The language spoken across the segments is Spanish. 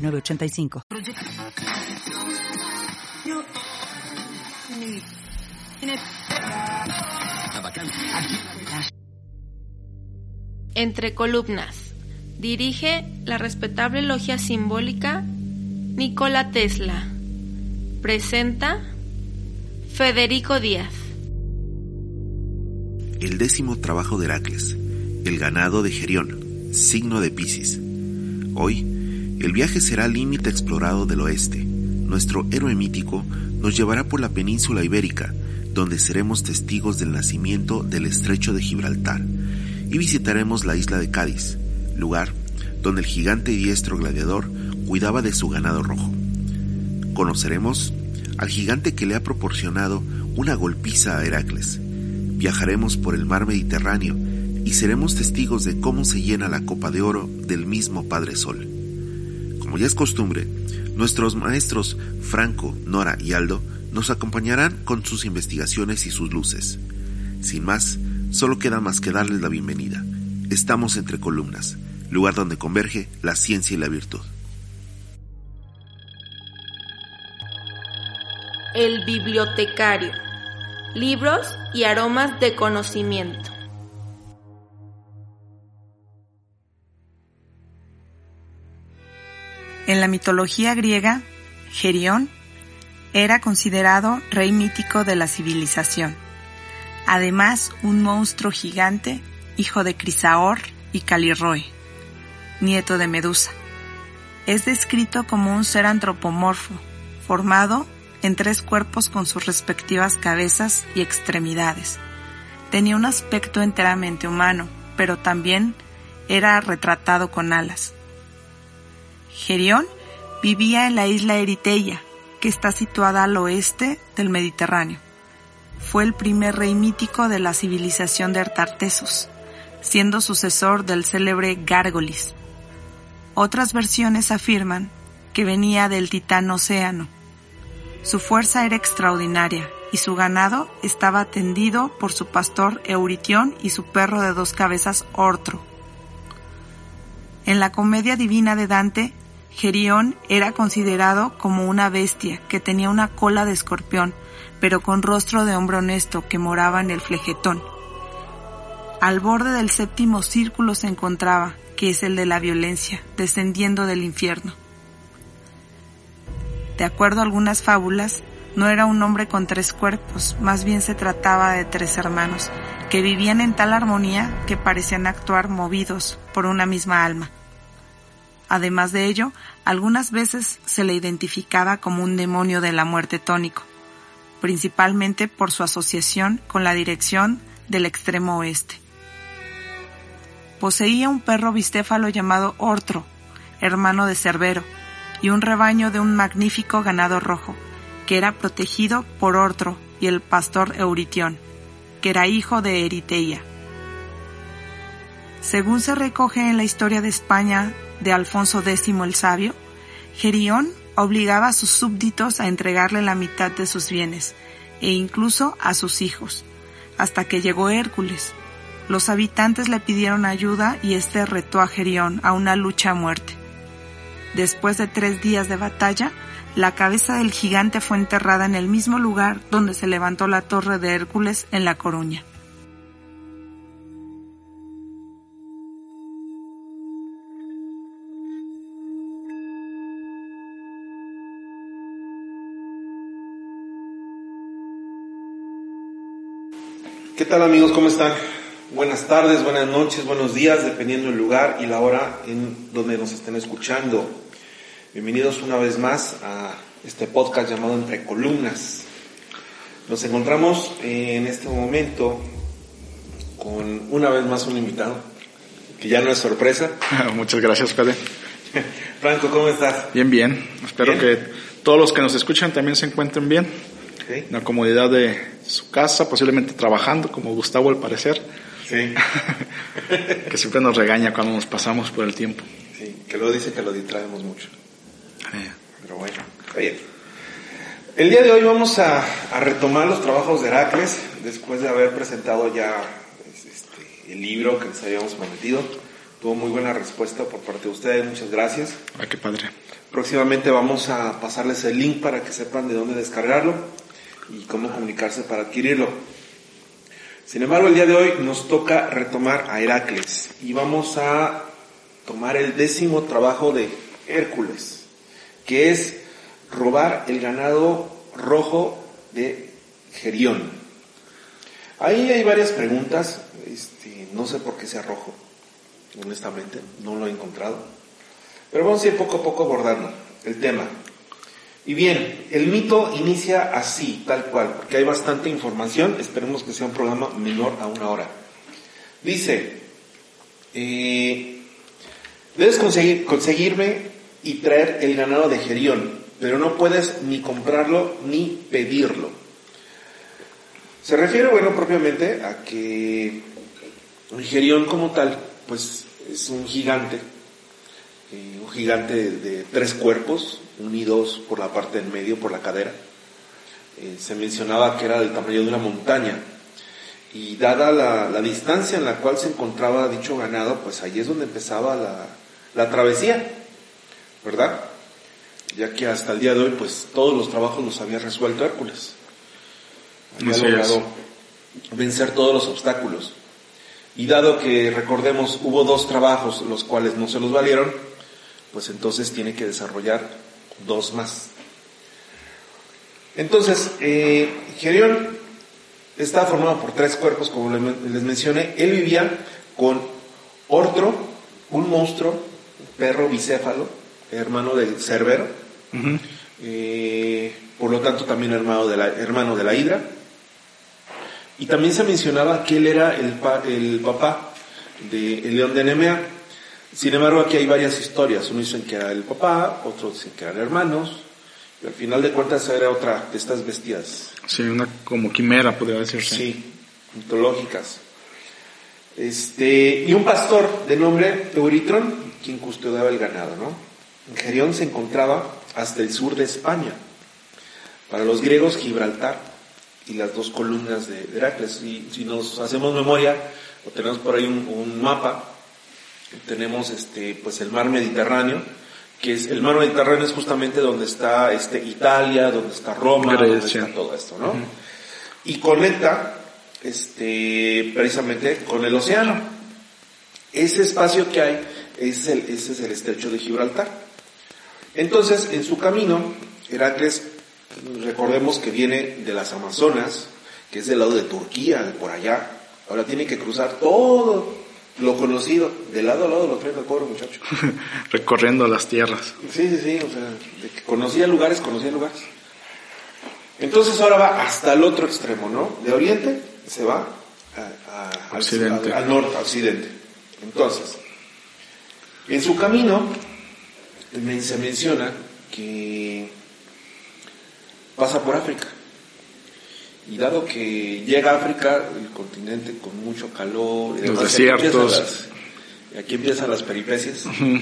906985. Entre columnas. Dirige la respetable logia simbólica Nikola Tesla. Presenta Federico Díaz. El décimo trabajo de Heracles, el ganado de Gerión, signo de Piscis. Hoy, el viaje será límite explorado del oeste. Nuestro héroe mítico nos llevará por la península ibérica, donde seremos testigos del nacimiento del estrecho de Gibraltar, y visitaremos la isla de Cádiz, lugar donde el gigante diestro gladiador cuidaba de su ganado rojo. Conoceremos al gigante que le ha proporcionado una golpiza a Heracles. Viajaremos por el mar Mediterráneo y seremos testigos de cómo se llena la copa de oro del mismo Padre Sol. Como ya es costumbre, nuestros maestros Franco, Nora y Aldo nos acompañarán con sus investigaciones y sus luces. Sin más, solo queda más que darles la bienvenida. Estamos entre columnas, lugar donde converge la ciencia y la virtud. El bibliotecario. Libros y aromas de conocimiento. En la mitología griega, Gerión era considerado rey mítico de la civilización. Además, un monstruo gigante, hijo de Crisaor y Calirroe, nieto de Medusa. Es descrito como un ser antropomorfo, formado en tres cuerpos con sus respectivas cabezas y extremidades. Tenía un aspecto enteramente humano, pero también era retratado con alas. Gerión vivía en la isla Eriteia, que está situada al oeste del Mediterráneo. Fue el primer rey mítico de la civilización de Artartesos, siendo sucesor del célebre Gárgolis. Otras versiones afirman que venía del titán Océano. Su fuerza era extraordinaria y su ganado estaba atendido por su pastor Euritión y su perro de dos cabezas Ortro. En la comedia divina de Dante, Gerión era considerado como una bestia que tenía una cola de escorpión, pero con rostro de hombre honesto que moraba en el flejetón. Al borde del séptimo círculo se encontraba, que es el de la violencia, descendiendo del infierno. De acuerdo a algunas fábulas, no era un hombre con tres cuerpos, más bien se trataba de tres hermanos, que vivían en tal armonía que parecían actuar movidos por una misma alma. Además de ello, algunas veces se le identificaba como un demonio de la muerte tónico, principalmente por su asociación con la dirección del extremo oeste. Poseía un perro bistéfalo llamado Ortro, hermano de Cerbero, y un rebaño de un magnífico ganado rojo, que era protegido por Ortro y el pastor Euritión, que era hijo de Eriteia. Según se recoge en la historia de España de Alfonso X el Sabio, Gerión obligaba a sus súbditos a entregarle la mitad de sus bienes, e incluso a sus hijos, hasta que llegó Hércules. Los habitantes le pidieron ayuda y éste retó a Gerión a una lucha a muerte. Después de tres días de batalla, la cabeza del gigante fue enterrada en el mismo lugar donde se levantó la torre de Hércules en La Coruña. ¿Qué tal amigos? ¿Cómo están? Buenas tardes, buenas noches, buenos días, dependiendo del lugar y la hora en donde nos estén escuchando. Bienvenidos una vez más a este podcast llamado Entre Columnas. Nos encontramos en este momento con una vez más un invitado, que ya no es sorpresa. Muchas gracias, Fede. Franco, ¿cómo estás? Bien, bien. Espero Bien. que todos los que nos escuchan también se encuentren bien. En la comodidad de su casa, posiblemente trabajando, como Gustavo al parecer, Sí. que siempre nos regaña cuando nos pasamos por el tiempo. sí, que luego dice que lo distraemos mucho. Eh, Pero bueno, bien. El día de hoy vamos a, a retomar los trabajos de Heracles, después de haber presentado ya este, el libro que les habíamos prometido. Tuvo muy buena respuesta por parte de ustedes, muchas gracias. ah, qué padre. Próximamente vamos a pasarles el link para que sepan de dónde descargarlo y cómo comunicarse para adquirirlo. Sin embargo, el día de hoy nos toca retomar a Heracles y vamos a tomar el décimo trabajo de Hércules, que es robar el ganado rojo de Gerión. Ahí hay varias preguntas, este, no sé por qué sea rojo, honestamente, no lo he encontrado. Pero vamos a ir poco a poco abordando el tema. Y bien, el mito inicia así, tal cual, porque hay bastante información, esperemos que sea un programa menor a una hora. Dice, eh, debes conseguir, conseguirme y traer el ganado de Gerión, pero no puedes ni comprarlo ni pedirlo. Se refiere, bueno, propiamente a que Gerión como tal, pues es un gigante, eh, un gigante de, de tres cuerpos, unidos por la parte del medio, por la cadera. Eh, se mencionaba que era del tamaño de una montaña. Y dada la, la distancia en la cual se encontraba dicho ganado, pues ahí es donde empezaba la, la travesía, ¿verdad? Ya que hasta el día de hoy, pues todos los trabajos los había resuelto Hércules. Había Así es. logrado vencer todos los obstáculos. Y dado que, recordemos, hubo dos trabajos los cuales no se los valieron, pues entonces tiene que desarrollar dos más. Entonces, eh, Gerión está formado por tres cuerpos, como le- les mencioné. Él vivía con Ortro, un monstruo, un perro bicéfalo, hermano de Cerbero, eh, por lo tanto también hermano de la, hermano de la Hidra. Y también se mencionaba que él era el, pa- el papá del león de Nemea. Sin embargo, aquí hay varias historias. Uno dicen que era el papá, otros dicen que eran hermanos. Y al final de cuentas era otra de estas bestias, Sí, una como quimera, podría decirse. sí, mitológicas. Este, y un pastor de nombre Euritron, quien custodiaba el ganado, ¿no? Gerión se encontraba hasta el sur de España. Para los griegos, Gibraltar y las dos columnas de de Heracles. Y si nos hacemos memoria, o tenemos por ahí un, un mapa, tenemos este, pues el mar Mediterráneo, que es, el mar Mediterráneo es justamente donde está este, Italia, donde está Roma, donde está todo esto, ¿no? Y conecta, este, precisamente con el océano. Ese espacio que hay, es el, ese es el estrecho de Gibraltar. Entonces, en su camino, Heracles, recordemos que viene de las Amazonas, que es del lado de Turquía, de por allá. Ahora tiene que cruzar todo lo conocido, de lado a lado lo trae el pobre muchacho. Recorriendo las tierras. Sí, sí, sí, o sea, de que conocía lugares, conocía lugares. Entonces ahora va hasta el otro extremo, ¿no? De oriente se va a- a- al- Occidente. Al, al norte, a occidente. Entonces, en su camino se menciona que pasa por África. Y dado que llega a África, el continente con mucho calor, y Los y aquí empiezan desiertos. las- y aquí empiezan las peripecias. se,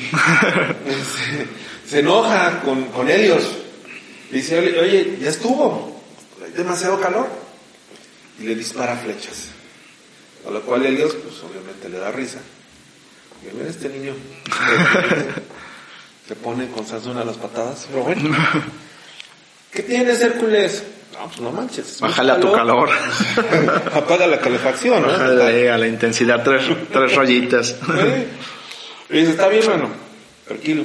se enoja con, con Helios. Dice, oye, oye, ya estuvo, hay demasiado calor. Y le dispara flechas. A lo cual Helios, pues obviamente le da risa. Y mira este niño. Se pone con Sansón a las patadas. Pero bueno. ¿Qué tienes, Hércules? No, pues no manches. Bájale a tu calor. Apaga la calefacción, ¿no? Bájale a la intensidad tres, tres rayitas. ¿Eh? Y dice, está bien, hermano, tranquilo.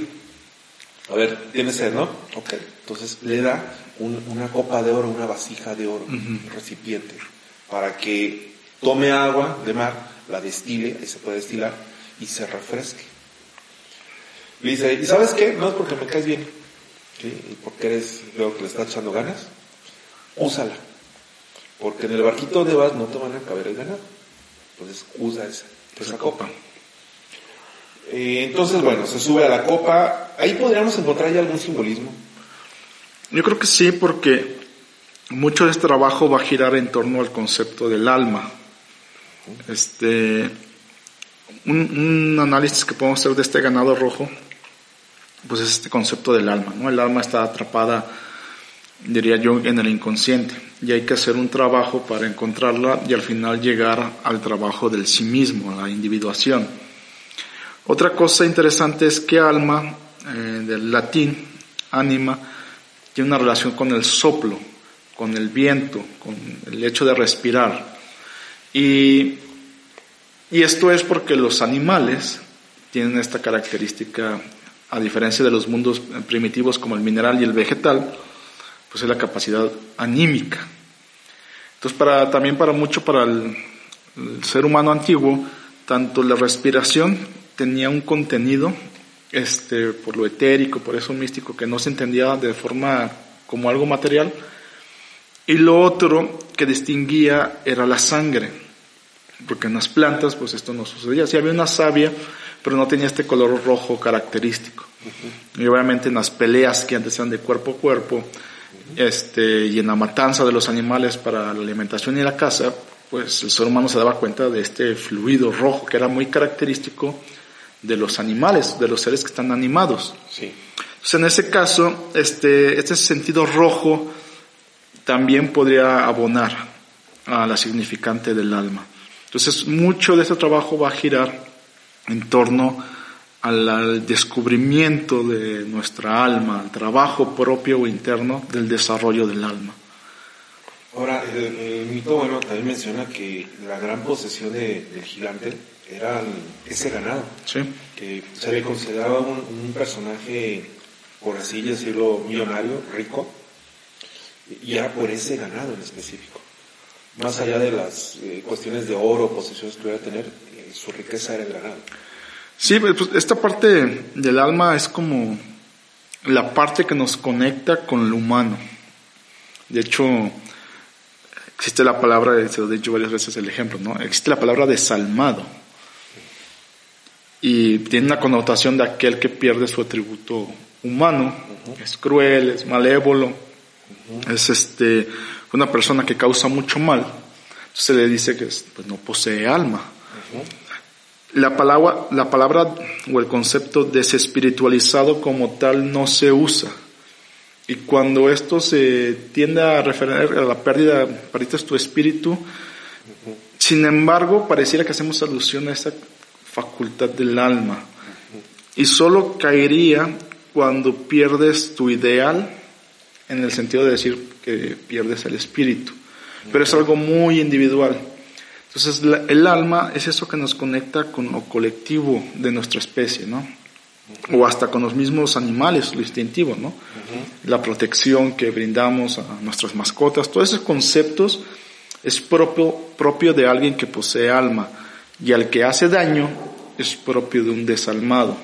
A ver, tienes sed, ¿no? Ok. Entonces le da un- una copa de oro, una vasija de oro, un recipiente, para que tome agua de mar, la destile, ahí se puede destilar, y se refresque. Le dice, ¿y sabes qué? No es porque me caes bien, ¿sí? Y porque eres, veo que le estás echando ganas, úsala. Porque en el barquito donde vas no te van a caber el ganado. Entonces usa esa, esa copa. Eh, entonces, bueno, se sube a la copa. Ahí podríamos encontrar ya algún simbolismo. Yo creo que sí, porque mucho de este trabajo va a girar en torno al concepto del alma. Este, un, análisis que podemos hacer de este ganado rojo, pues es este concepto del alma, ¿no? El alma está atrapada, diría yo, en el inconsciente y hay que hacer un trabajo para encontrarla y al final llegar al trabajo del sí mismo, a la individuación. Otra cosa interesante es que alma, eh, del latín, anima, tiene una relación con el soplo, con el viento, con el hecho de respirar. Y, y esto es porque los animales tienen esta característica, a diferencia de los mundos primitivos como el mineral y el vegetal, pues es la capacidad anímica. Entonces, para, también para mucho, para el, ser humano antiguo, tanto la respiración tenía un contenido, este, por lo etérico, por eso místico, que no se entendía de forma como algo material, y lo otro que distinguía era la sangre, porque en las plantas pues esto no sucedía. Sí había una savia, pero no tenía este color rojo característico. Y obviamente en las peleas que antes eran de cuerpo a cuerpo, este, y en la matanza de los animales para la alimentación y la caza, pues el ser humano se daba cuenta de este fluido rojo que era muy característico de los animales, de los seres que están animados. Sí. Entonces, en ese caso, este, este sentido rojo también podría abonar a la significante del alma. Entonces, mucho de este trabajo va a girar en torno al, descubrimiento de nuestra alma, al trabajo propio o interno del desarrollo del alma. Ahora, el, mito, bueno, también menciona que la gran posesión del gigante era ese ganado, sí. que se le consideraba un, personaje, por así decirlo, millonario, rico, y era por ese ganado en específico. Más allá de las eh, cuestiones de oro, posesiones que pudiera tener, eh, su riqueza era el ganado. Sí, pues, pues esta parte del alma es como la parte que nos conecta con lo humano. De hecho, existe la palabra, se lo he dicho varias veces el ejemplo, ¿no? Existe la palabra desalmado. Y tiene una connotación de aquel que pierde su atributo humano, es cruel, es malévolo, es este, una persona que causa mucho mal. Entonces se le dice que pues, no posee alma. La palabra, la palabra o el concepto desespiritualizado como tal no se usa. Y cuando esto se tiende a referir a la pérdida, perdiste tu espíritu, sin embargo, pareciera que hacemos alusión a esa facultad del alma. Y solo caería cuando pierdes tu ideal, en el sentido de decir que pierdes el espíritu. Pero es algo muy individual. Entonces, el alma es eso que nos conecta con lo colectivo de nuestra especie, ¿no? O hasta con los mismos animales, lo instintivo, ¿no? La protección que brindamos a nuestras mascotas, todos esos conceptos es propio, propio de alguien que posee alma y al que hace daño es propio de un desalmado.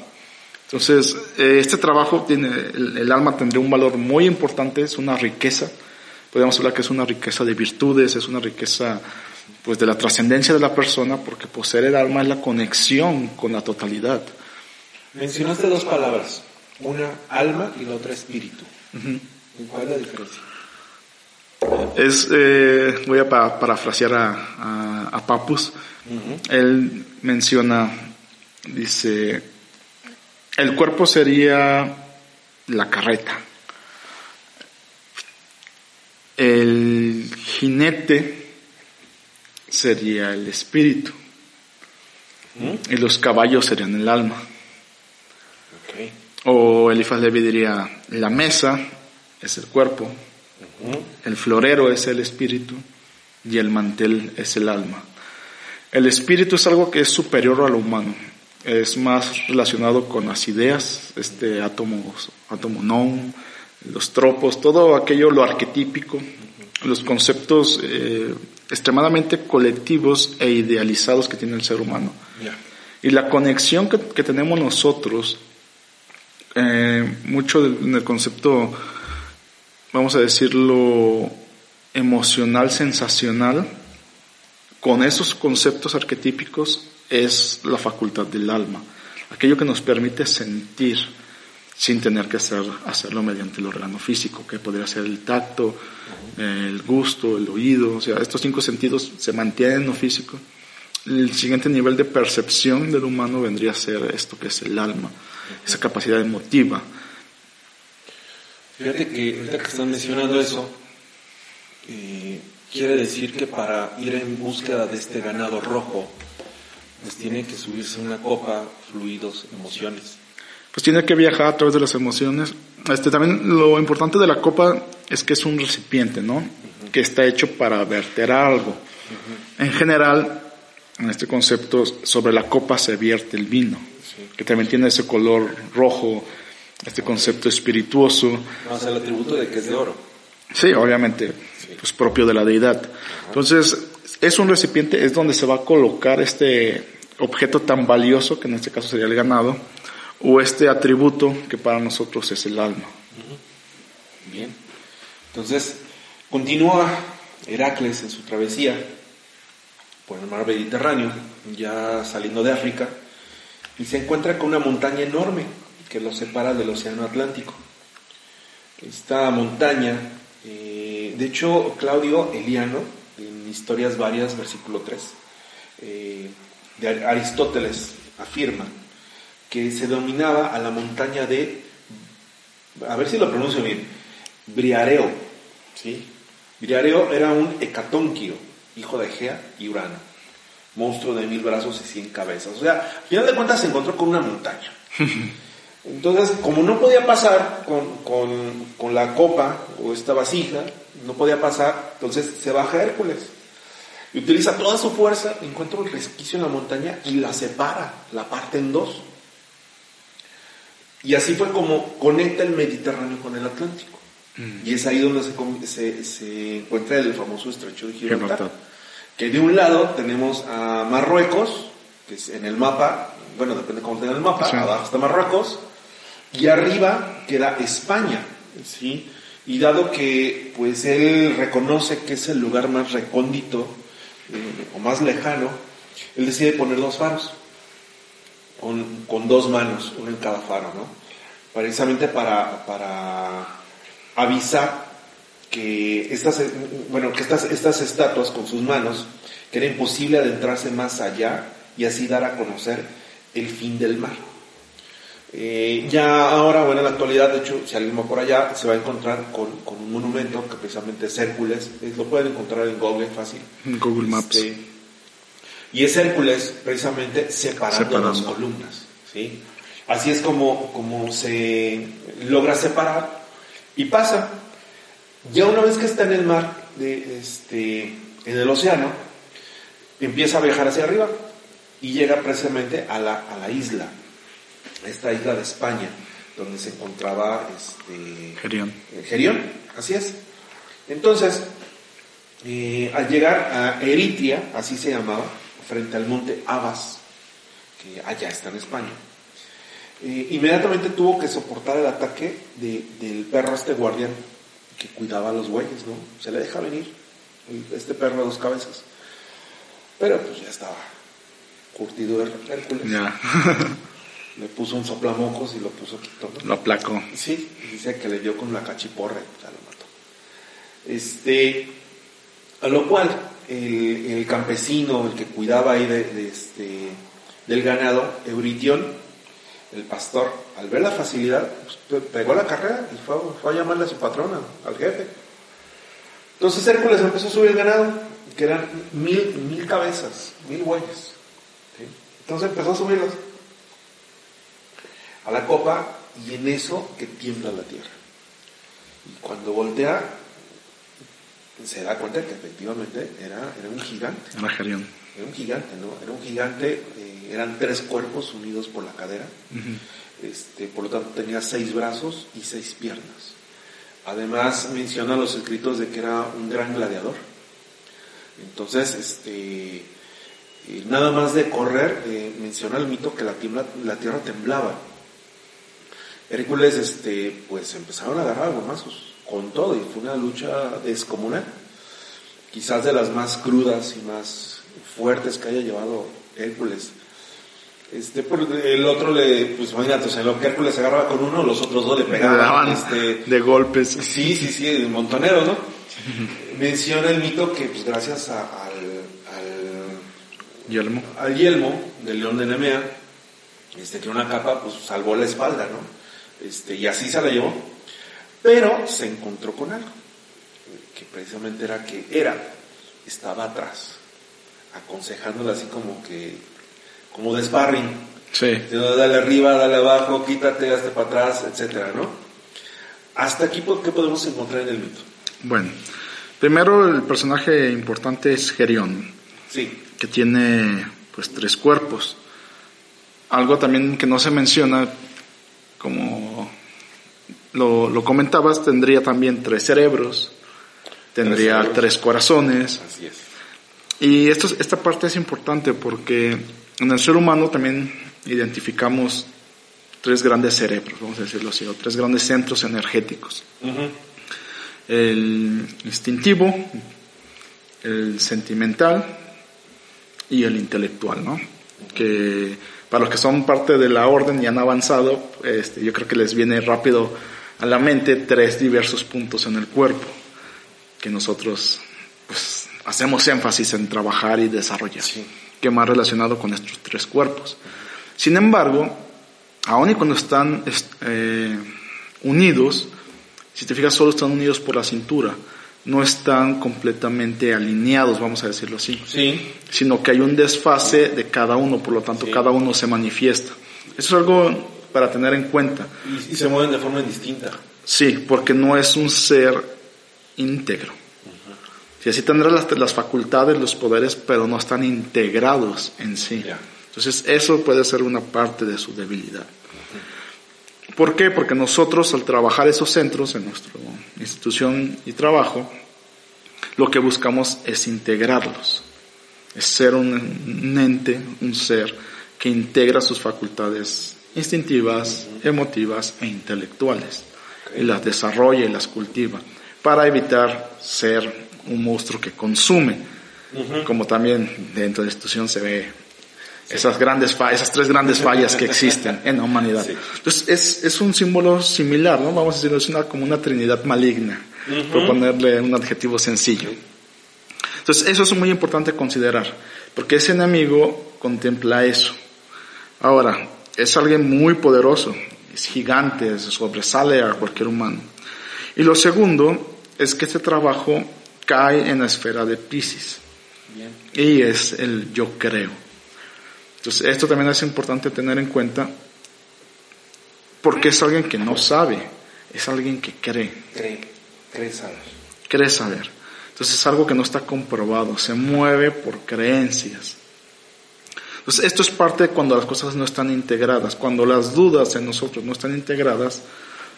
Entonces, eh, este trabajo tiene, el, el, alma tendría un valor muy importante, es una riqueza, podemos hablar que es una riqueza de virtudes, es una riqueza pues de la trascendencia de la persona, porque poseer el alma es la conexión con la totalidad. Mencionaste dos palabras, una alma y la otra espíritu. ¿Cuál es la diferencia? Es, eh, voy a parafrasear a, a, Papus. Él menciona, dice, el cuerpo sería la carreta. El jinete sería el espíritu. Y los caballos serían el alma. O Elifaz Levi diría, la mesa es el cuerpo, el florero es el espíritu y el mantel es el alma. El espíritu es algo que es superior a lo humano, es más relacionado con las ideas, este átomo, átomo non, los tropos, todo aquello, lo arquetípico, los conceptos eh, extremadamente colectivos e idealizados que tiene el ser humano. Y la conexión que, tenemos nosotros, eh, mucho en el concepto, vamos a decirlo, emocional, sensacional, con esos conceptos arquetípicos es la facultad del alma. aquello que nos permite sentir sin tener que hacer, hacerlo mediante el órgano físico, que podría ser el tacto, el gusto, el oído, o sea, estos cinco sentidos se mantienen en lo físico. El siguiente nivel de percepción del humano vendría a ser esto que es el alma, esa capacidad emotiva. Fíjate que ahorita que están mencionando eso, eh, quiere decir que para ir en búsqueda de este ganado rojo, pues tiene que subirse una copa, fluidos, emociones pues tiene que viajar a través de las emociones. Este, también lo importante de la copa es que es un recipiente, ¿no? Que está hecho para verter algo. En general, en este concepto, sobre la copa se vierte el vino, que también tiene ese color rojo, este concepto espirituoso. No, el atributo de que es de oro. Sí, obviamente, pues propio de la deidad. Entonces, es un recipiente, es donde se va a colocar este objeto tan valioso, que en este caso sería el ganado, o este atributo que para nosotros es el alma. Bien. Entonces, continúa Heracles en su travesía por el mar Mediterráneo, ya saliendo de África, y se encuentra con una montaña enorme que lo separa del Océano Atlántico. Esta montaña, eh, de hecho, Claudio Eliano, en Historias Varias, versículo 3, eh, de Aristóteles, afirma que se dominaba a la montaña de, a ver si lo pronuncio bien, Briareo. ¿sí? Briareo era un hecatónquio, hijo de Gea y Urano, monstruo de mil brazos y cien cabezas. O sea, al final de cuentas se encontró con una montaña. Entonces, como no podía pasar con, con la copa o esta vasija, no podía pasar, entonces se baja Hércules y utiliza toda su fuerza, encuentra un resquicio en la montaña y la separa, la parte en dos. Y así fue como conecta el Mediterráneo con el Atlántico. Mm. Y es ahí donde se, se, encuentra el famoso estrecho de Gibraltar. Que de un lado tenemos a Marruecos, que es en el mapa, bueno, depende cómo tenga el mapa, abajo está Marruecos, y arriba queda España, ¿sí? Y dado que pues él reconoce que es el lugar más recóndito eh, o más lejano, él decide poner dos faros con, con dos manos, uno en cada faro, ¿no? Precisamente para, para avisar que estas, bueno, que estas, estas estatuas con sus manos, que era imposible adentrarse más allá y así dar a conocer el fin del mar. Eh, ya ahora, bueno, en la actualidad, de hecho, si alguien va por allá, se va a encontrar con, con un monumento que precisamente es Hércules, lo pueden encontrar en Google fácil. En Google Maps. Este, y es Hércules precisamente separando, las columnas. ¿sí? Así es como, como se logra separar y pasa. Ya una vez que está en el mar, de, este, en el océano, empieza a viajar hacia arriba y llega precisamente a la, a la isla, esta isla de España, donde se encontraba este, Gerión. Eh, Gerión, así es. Entonces, eh, al llegar a Eritria, así se llamaba, frente al monte Abas, que allá está en España. Eh, inmediatamente tuvo que soportar el ataque del perro este guardián que cuidaba a los bueyes, ¿no? Se le deja venir este perro de dos cabezas. Pero pues ya estaba curtido el Hércules. le puso un soplamocos y lo puso quito. Lo aplacó. Sí, dice que le dio con la cachiporra y ya lo mató. Este, a lo cual el, campesino, el que cuidaba ahí de, este, del ganado, Euritión, el pastor, al ver la facilidad, pues, pegó la carrera y fue, a llamarle a su patrona, al jefe. Entonces Hércules empezó a subir el ganado, que eran mil, mil cabezas, mil bueyes. Entonces empezó a subirlos a la copa y en eso que tiembla la tierra. Y cuando voltea, se da cuenta que efectivamente era, era un gigante. Era un gigante, ¿no? Era un gigante, eh, eran tres cuerpos unidos por la cadera, este, por lo tanto tenía seis brazos y seis piernas. Además menciona los escritos de que era un gran gladiador. Entonces, este, eh, nada más de correr, eh, menciona el mito que la, la tierra temblaba. Hércules, este, pues empezaron a agarrar gomazos con todo y fue una lucha descomunal, quizás de las más crudas y más fuertes que haya llevado Hércules. Este, el otro le, pues imagínate, o sea, lo que Hércules agarraba con uno, los otros dos le pegaban. este, de golpes. Sí, sí, sí, de montonero, ¿no? Menciona el mito que, pues gracias al, al yelmo. al yelmo del león de Nemea, este, que una capa, pues salvó la espalda, ¿no? Este, y así se la llevó. Pero se encontró con algo, que precisamente era que era, estaba atrás, aconsejándole así como que como de sparring. Sí. dale arriba, dale abajo, quítate, hazte para atrás, etcétera, ¿no? Hasta aquí, ¿qué podemos encontrar en el mito? Bueno, primero el personaje importante es Gerión. Sí. Que tiene, pues, tres cuerpos. Algo también que no se menciona, como lo, lo comentabas, tendría también tres cerebros, tendría tres, corazones. Así es. Y esto, esta parte es importante porque en el ser humano también identificamos tres grandes cerebros, vamos a decirlo así, o tres grandes centros energéticos. El instintivo, el sentimental y el intelectual, ¿no? Que para los que son parte de la orden y han avanzado, este, yo creo que les viene rápido a la mente tres diversos puntos en el cuerpo que nosotros pues, hacemos énfasis en trabajar y desarrollar que más relacionado con estos tres cuerpos. Sin embargo, aun y cuando están eh, unidos, si te fijas, solo están unidos por la cintura, no están completamente alineados, vamos a decirlo así. Sí. Sino que hay un desfase de cada uno, por lo tanto cada uno se manifiesta. Eso es algo para tener en cuenta. Y, y se mueven de forma distinta. Sí, porque no es un ser íntegro. Si así tendrá las, las, facultades, los poderes, pero no están integrados en sí. Entonces eso puede ser una parte de su debilidad. ¿Por qué? Porque nosotros al trabajar esos centros en nuestra institución y trabajo, lo que buscamos es integrarlos. Es ser un, ente, un ser que integra sus facultades instintivas, emotivas e intelectuales. Y las desarrolla y las cultiva para evitar ser un monstruo que consume, como también dentro de la institución se ve esas grandes esas tres grandes fallas que existen en la humanidad. Entonces es, es, un símbolo similar, ¿no? Vamos a decirlo, es una, como una trinidad maligna, por ponerle un adjetivo sencillo. Entonces eso es muy importante considerar, porque ese enemigo contempla eso. Ahora, es alguien muy poderoso, es gigante, sobresale a cualquier humano. Y lo segundo es que este trabajo cae en la esfera de Pisces. Y es el yo creo. Entonces, esto también es importante tener en cuenta porque es alguien que no sabe, es alguien que cree. Cree, cree saber. Cree saber. Entonces es algo que no está comprobado, se mueve por creencias. Entonces esto es parte de cuando las cosas no están integradas, cuando las dudas en nosotros no están integradas,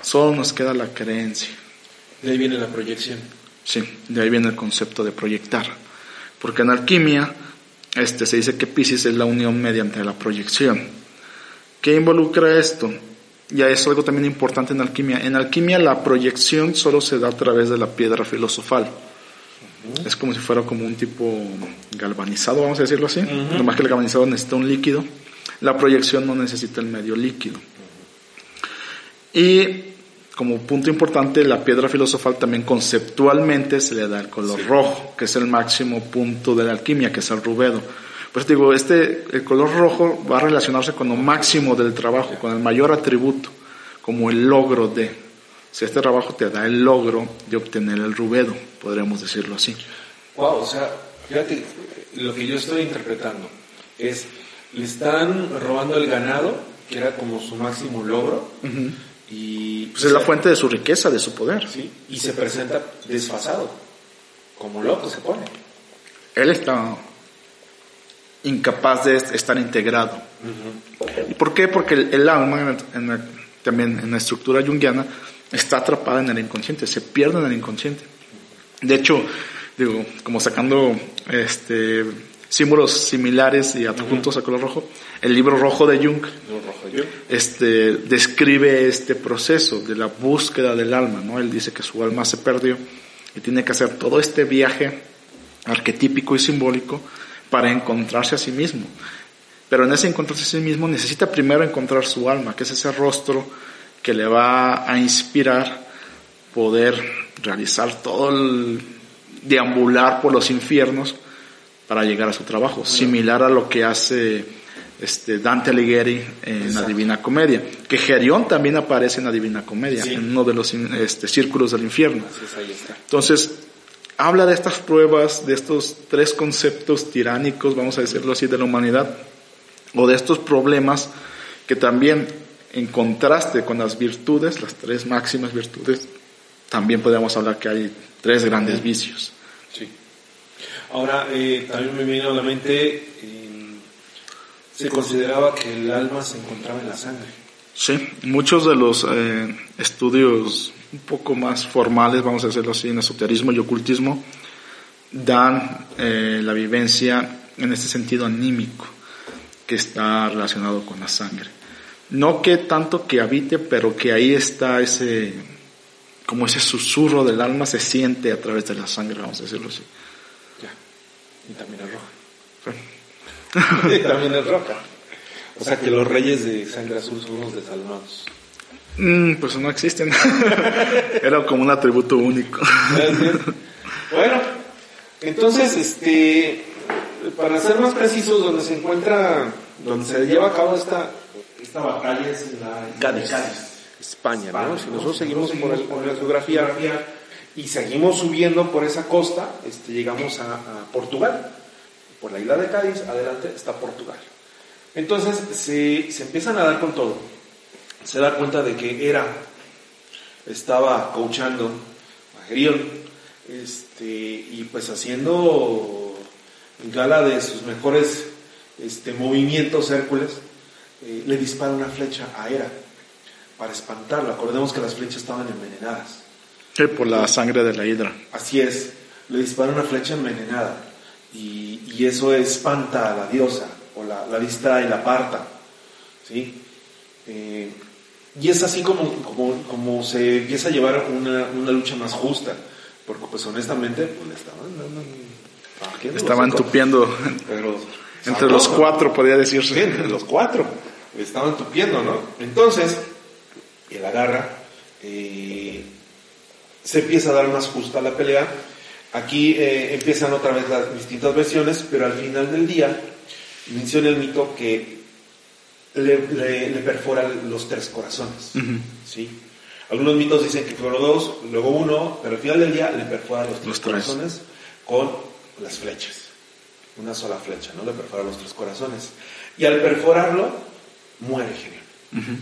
solo nos queda la creencia. De ahí viene la proyección. Sí, de ahí viene el concepto de proyectar. Porque en alquimia este, se dice que Pisces es la unión mediante la proyección. ¿Qué involucra esto? Ya es algo también importante en alquimia. En alquimia la proyección solo se da a través de la piedra filosofal. Es como si fuera como un tipo galvanizado, vamos a decirlo así. Nomás que el galvanizado necesita un líquido. La proyección no necesita el medio líquido. Y como punto importante, la piedra filosofal también conceptualmente se le da el color rojo, que es el máximo punto de la alquimia, que es el rubedo. Pues digo, este, el color rojo va a relacionarse con lo máximo del trabajo, con el mayor atributo, como el logro de. Si este trabajo te da el logro de obtener el rubedo, podríamos decirlo así. Wow, o sea, fíjate, lo que yo estoy interpretando es, le están robando el ganado, que era como su máximo logro, y pues es la fuente de su riqueza, de su poder. ¿sí? Y se presenta desfasado, como loco se pone. Él está incapaz de estar integrado. ¿Y por qué? Porque el, alma, también en la estructura junguiana, está atrapada en el inconsciente, se pierde en el inconsciente. De hecho, digo, como sacando este símbolos similares y adjuntos a color rojo. El libro rojo de Jung, este, describe este proceso de la búsqueda del alma, ¿no? Él dice que su alma se perdió y tiene que hacer todo este viaje arquetípico y simbólico para encontrarse a sí mismo. Pero en ese encontrarse a sí mismo necesita primero encontrar su alma, que es ese rostro que le va a inspirar poder realizar todo el deambular por los infiernos para llegar a su trabajo, similar a lo que hace este, Dante Alighieri en la Divina Comedia, que Gerión también aparece en la Divina Comedia, en uno de los este, círculos del infierno. Entonces, habla de estas pruebas, de estos tres conceptos tiránicos, vamos a decirlo así, de la humanidad, o de estos problemas que también en contraste con las virtudes, las tres máximas virtudes, también podemos hablar que hay tres grandes vicios. Sí. Ahora, eh, también me viene a la mente, eh, se consideraba que el alma se encontraba en la sangre. Sí, muchos de los eh, estudios un poco más formales, vamos a decirlo así, en esoterismo y ocultismo, dan la vivencia en este sentido anímico que está relacionado con la sangre. No que tanto que habite, pero que ahí está ese, como ese susurro del alma se siente a través de la sangre, vamos a decirlo así. Ya. Y también es roja. Y también es roja. O sea que los reyes de sangre azul son los desalmados. Mm, pues no existen. Era como un atributo único. bueno, entonces, este, para ser más precisos, donde se encuentra, donde se lleva a cabo esta, esta batalla es en la Cádiz, España, ¿no? Si nosotros seguimos por, el, la geografía y seguimos subiendo por esa costa, este, llegamos a, Portugal. Por la isla de Cádiz, adelante está Portugal. Entonces se, se empiezan a dar con todo. Se da cuenta de que era, estaba coachando a Gerión, este, y pues haciendo gala de sus mejores este, movimientos Hércules, eh, le dispara una flecha a Hera para espantarlo. Acordemos que las flechas estaban envenenadas. Sí, por la sangre de la hidra. Así es, le dispara una flecha envenenada y, eso espanta a la diosa o la, la distrae, la aparta. ¿sí? Eh, y es así como, como, se empieza a llevar una, una lucha más justa, porque pues honestamente pues, le estaban, estaban tupiendo pero, entre los cuatro, podría decirse. entre los cuatro estaban tupiendo, ¿no? Entonces, él agarra, eh, se empieza a dar más justa la pelea. Aquí eh, empiezan otra vez las distintas versiones, pero al final del día menciona el mito que le, perfora los tres corazones. ¿sí? Algunos mitos dicen que fueron dos, luego uno, pero al final del día le perfora los tres corazones con las flechas. Una sola flecha, ¿no? Le perfora los tres corazones. Y al perforarlo, muere Gerión.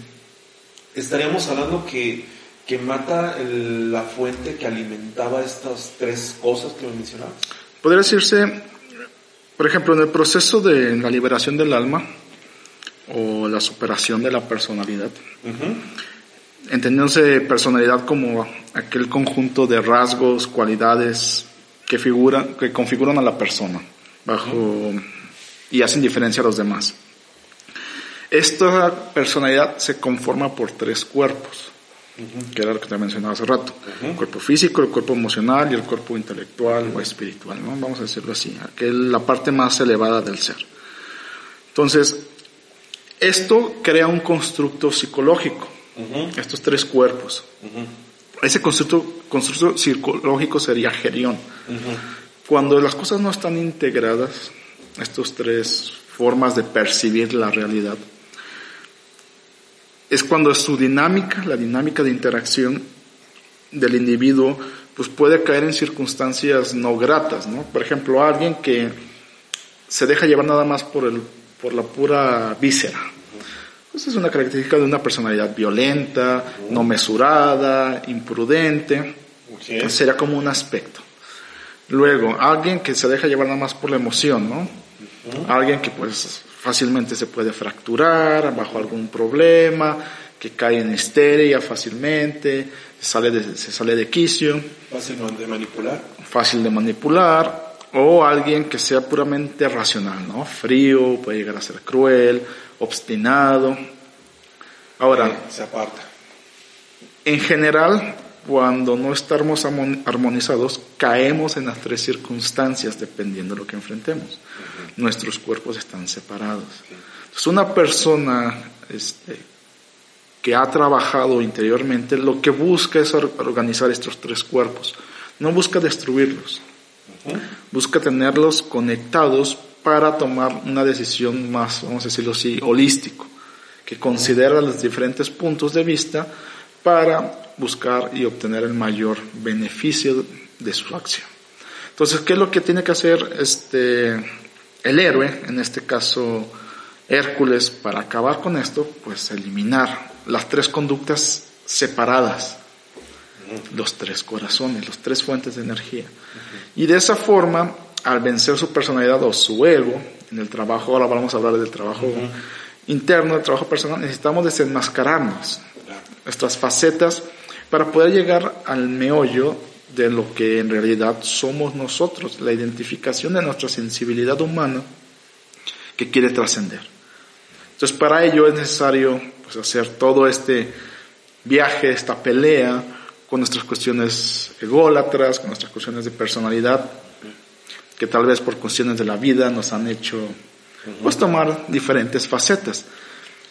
Estaríamos hablando que, que mata la fuente que alimentaba estas tres cosas que me mencionabas. Podría decirse, por ejemplo, en el proceso de la liberación del alma o la superación de la personalidad, entendiéndose personalidad como aquel conjunto de rasgos, cualidades que, figura, que configuran a la persona bajo y hacen diferencia a los demás. Esta personalidad se conforma por tres cuerpos, que era lo que te mencionaba hace rato. El cuerpo físico, el cuerpo emocional y el cuerpo intelectual o espiritual, ¿no? Vamos a decirlo así, aquel, la parte más elevada del ser. Entonces, esto crea un constructo psicológico, estos tres cuerpos. Ese constructo, constructo psicológico sería gerión. Cuando las cosas no están integradas, estos tres formas de percibir la realidad, es cuando su dinámica, la dinámica de interacción del individuo, pues puede caer en circunstancias no gratas, ¿no? Por ejemplo, alguien que se deja llevar nada más por, el, por la pura víscera. Pues es una característica de una personalidad violenta, no mesurada, imprudente. Sería como un aspecto. Luego, alguien que se deja llevar nada más por la emoción, ¿no? Alguien que pues fácilmente se puede fracturar bajo algún problema, que cae en histeria fácilmente, sale de, se sale de quicio. Fácil de manipular. Fácil de manipular. O alguien que sea puramente racional, ¿no? Frío, puede llegar a ser cruel, obstinado. Ahora. se aparta. En general, cuando no estamos armonizados, caemos en las tres circunstancias dependiendo de lo que enfrentemos. Nuestros cuerpos están separados. Entonces, una persona este, que ha trabajado interiormente, lo que busca es organizar estos tres cuerpos. No busca destruirlos, busca tenerlos conectados para tomar una decisión más, vamos a decirlo así, holístico, que considera los diferentes puntos de vista para buscar y obtener el mayor beneficio de su acción. Entonces, ¿qué es lo que tiene que hacer este, el héroe, en este caso Hércules, para acabar con esto? Pues eliminar las tres conductas separadas, los tres corazones, los tres fuentes de energía. Y de esa forma, al vencer su personalidad o su ego, en el trabajo, ahora vamos a hablar del trabajo interno, del trabajo personal, necesitamos desenmascararnos, nuestras facetas, para poder llegar al meollo de lo que en realidad somos nosotros, la identificación de nuestra sensibilidad humana que quiere trascender. Entonces para ello es necesario pues, hacer todo este viaje, esta pelea con nuestras cuestiones ególatras, con nuestras cuestiones de personalidad, que tal vez por cuestiones de la vida nos han hecho pues tomar diferentes facetas.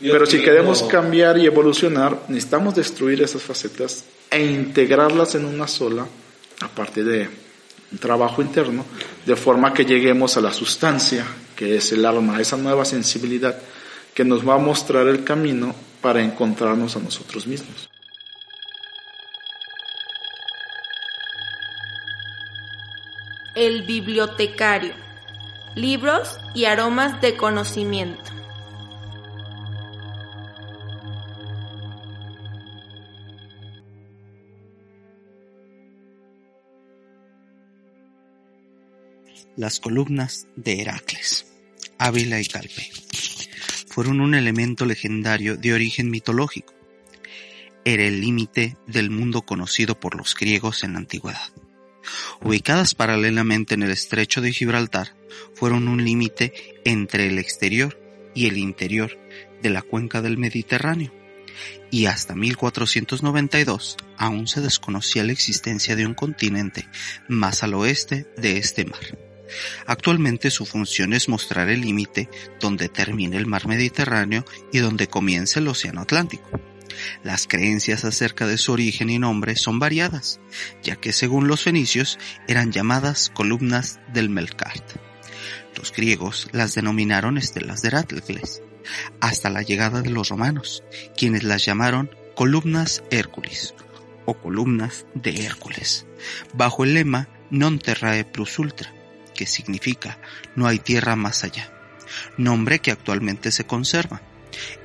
Pero si queremos cambiar y evolucionar, necesitamos destruir esas facetas e integrarlas en una sola a partir de un trabajo interno, de forma que lleguemos a la sustancia, que es el alma, esa nueva sensibilidad que nos va a mostrar el camino para encontrarnos a nosotros mismos. El bibliotecario. Libros y aromas de conocimiento. Las columnas de Heracles, Ávila y Calpe, fueron un elemento legendario de origen mitológico. Era el límite del mundo conocido por los griegos en la antigüedad. Ubicadas paralelamente en el estrecho de Gibraltar, fueron un límite entre el exterior y el interior de la cuenca del Mediterráneo. Y hasta 1492 aún se desconocía la existencia de un continente más al oeste de este mar. Actualmente su función es mostrar el límite donde termina el mar Mediterráneo y donde comienza el Océano Atlántico. Las creencias acerca de su origen y nombre son variadas, ya que según los fenicios eran llamadas columnas del Melkart. Los griegos las denominaron estelas de Heracles, hasta la llegada de los romanos, quienes las llamaron columnas Hércules o columnas de Hércules, bajo el lema Non terrae plus ultra, que significa no hay tierra más allá, nombre que actualmente se conserva.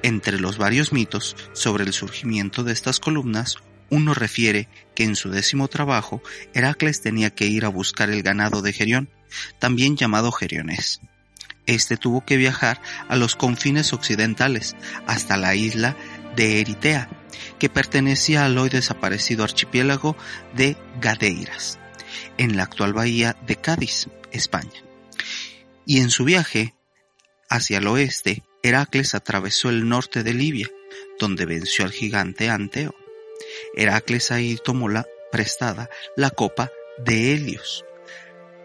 Entre los varios mitos sobre el surgimiento de estas columnas, uno refiere que en su décimo trabajo Heracles tenía que ir a buscar el ganado de Gerión, también llamado Gerionés. Este tuvo que viajar a los confines occidentales, hasta la isla de Eritea, que pertenecía al hoy desaparecido archipiélago de Gadeiras, en la actual bahía de Cádiz. España. Y en su viaje hacia el oeste, Heracles atravesó el norte de Libia, donde venció al gigante Anteo. Heracles ahí tomó la prestada la copa de Helios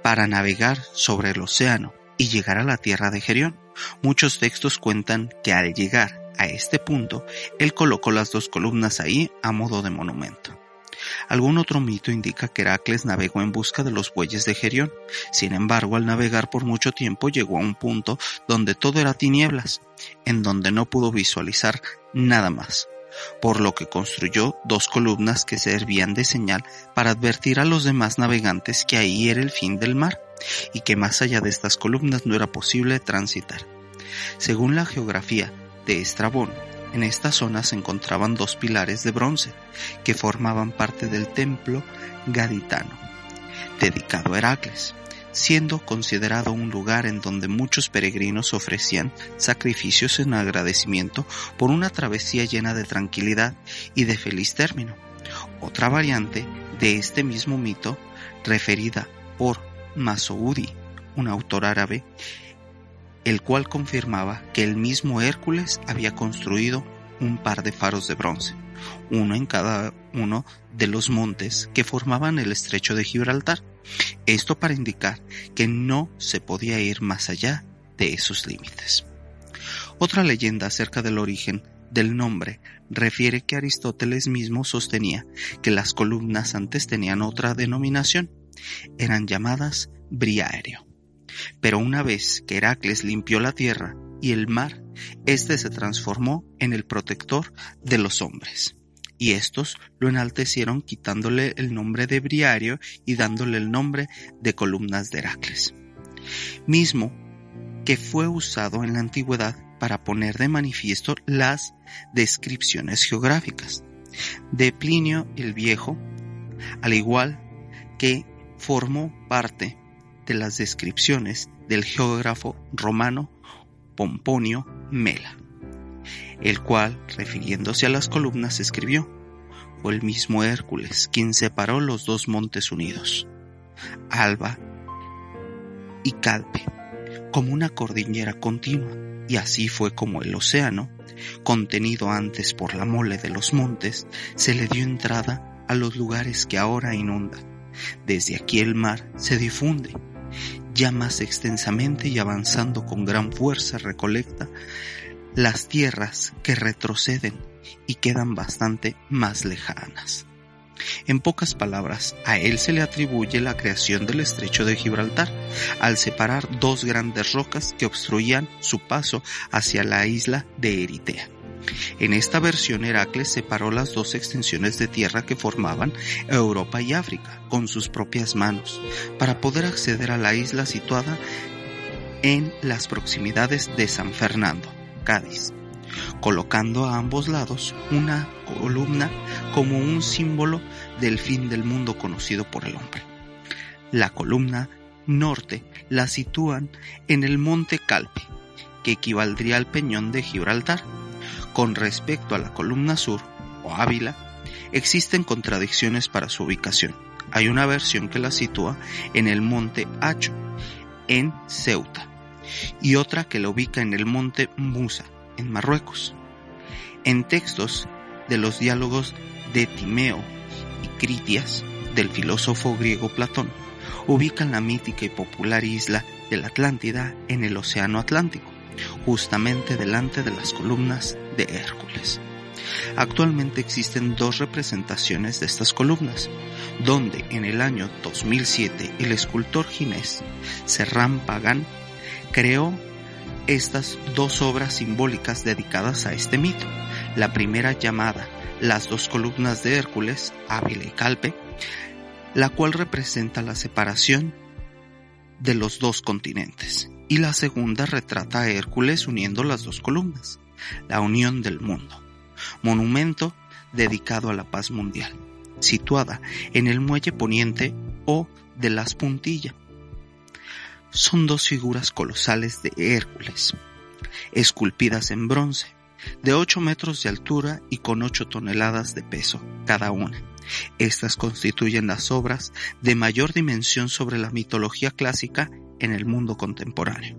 para navegar sobre el océano y llegar a la tierra de Gerión. Muchos textos cuentan que al llegar a este punto, él colocó las dos columnas ahí a modo de monumento. Algún otro mito indica que Heracles navegó en busca de los bueyes de Gerión. Sin embargo, al navegar por mucho tiempo llegó a un punto donde todo era tinieblas, en donde no pudo visualizar nada más, por lo que construyó dos columnas que servían de señal para advertir a los demás navegantes que ahí era el fin del mar y que más allá de estas columnas no era posible transitar. Según la geografía de Estrabón, en esta zona se encontraban dos pilares de bronce que formaban parte del templo gaditano, dedicado a Heracles, siendo considerado un lugar en donde muchos peregrinos ofrecían sacrificios en agradecimiento por una travesía llena de tranquilidad y de feliz término. Otra variante de este mismo mito, referida por Masoudi, un autor árabe, el cual confirmaba que el mismo Hércules había construido un par de faros de bronce, uno en cada uno de los montes que formaban el estrecho de Gibraltar, esto para indicar que no se podía ir más allá de esos límites. Otra leyenda acerca del origen del nombre refiere que Aristóteles mismo sostenía que las columnas antes tenían otra denominación, eran llamadas briaéreo. Pero una vez que Heracles limpió la tierra y el mar, éste se transformó en el protector de los hombres. Y estos lo enaltecieron quitándole el nombre de Briario y dándole el nombre de columnas de Heracles. Mismo que fue usado en la antigüedad para poner de manifiesto las descripciones geográficas de Plinio el Viejo, al igual que formó parte las descripciones del geógrafo romano Pomponio Mela, el cual, refiriéndose a las columnas, escribió, fue el mismo Hércules quien separó los dos montes unidos, Alba y Calpe, como una cordillera continua, y así fue como el océano, contenido antes por la mole de los montes, se le dio entrada a los lugares que ahora inunda. Desde aquí el mar se difunde ya más extensamente y avanzando con gran fuerza recolecta las tierras que retroceden y quedan bastante más lejanas. En pocas palabras, a él se le atribuye la creación del estrecho de Gibraltar, al separar dos grandes rocas que obstruían su paso hacia la isla de Eritea. En esta versión Heracles separó las dos extensiones de tierra que formaban Europa y África con sus propias manos para poder acceder a la isla situada en las proximidades de San Fernando, Cádiz, colocando a ambos lados una columna como un símbolo del fin del mundo conocido por el hombre. La columna norte la sitúan en el monte Calpe, que equivaldría al peñón de Gibraltar, con respecto a la columna sur, o Ávila, existen contradicciones para su ubicación. Hay una versión que la sitúa en el monte Hacho, en Ceuta, y otra que la ubica en el monte Musa, en Marruecos. En textos de los diálogos de Timeo y Critias, del filósofo griego Platón, ubican la mítica y popular isla de la Atlántida en el Océano Atlántico justamente delante de las columnas de Hércules. Actualmente existen dos representaciones de estas columnas, donde en el año 2007 el escultor ginés Serran Pagan creó estas dos obras simbólicas dedicadas a este mito. La primera llamada Las dos columnas de Hércules, Ávila y Calpe, la cual representa la separación de los dos continentes y la segunda retrata a Hércules uniendo las dos columnas, la unión del mundo, monumento dedicado a la paz mundial, situada en el muelle poniente o de las puntillas. Son dos figuras colosales de Hércules, esculpidas en bronce, de 8 metros de altura y con 8 toneladas de peso cada una. Estas constituyen las obras de mayor dimensión sobre la mitología clásica en el mundo contemporáneo.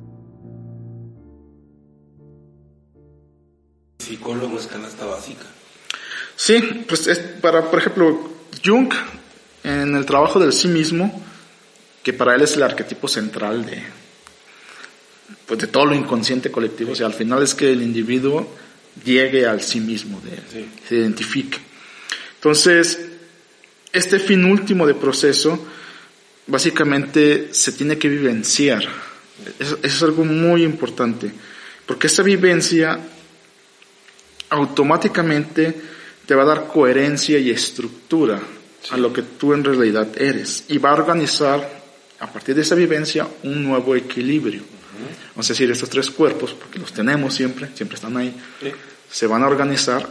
Psicólogo es canasta básica. Sí, pues es para, por ejemplo, Jung, en el trabajo del sí mismo, que para él es el arquetipo central de, pues de todo lo inconsciente colectivo, o sea, al final es que el individuo llegue al sí mismo, de, se identifique. Entonces, este fin último de proceso, básicamente se tiene que vivenciar. Eso, es algo muy importante, porque esa vivencia automáticamente te va a dar coherencia y estructura a lo que tú en realidad eres y va a organizar a partir de esa vivencia un nuevo equilibrio. Vamos a decir, estos tres cuerpos, porque los tenemos siempre, siempre están ahí, se van a organizar,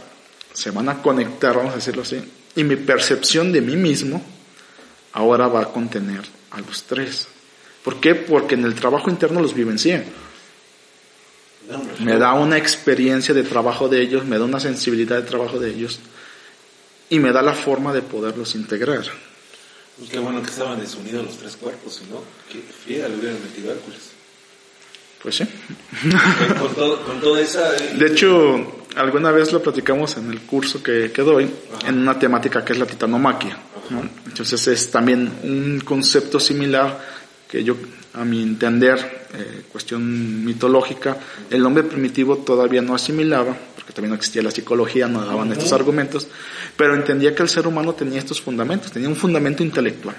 se van a conectar, vamos a decirlo así, y mi percepción de mí mismo ahora va a contener a los tres. ¿Por qué? Porque en el trabajo interno los vivencié. Me da una experiencia de trabajo de ellos, me da una sensibilidad de trabajo de ellos y me da la forma de poderlos integrar. Pues qué bueno que estaban desunidos los tres cuerpos, ¿no? Qué friega le hubieran metido Hércules. Pues sí. Con, todo, con toda esa... eh, De hecho, alguna vez lo platicamos en el curso que, que doy, en una temática que es la titanomaquia. ¿no? Entonces es también un concepto similar que yo, a mi entender, eh, cuestión mitológica, el hombre primitivo todavía no asimilaba, porque también no existía la psicología, no daban estos argumentos, pero entendía que el ser humano tenía estos fundamentos, tenía un fundamento intelectual.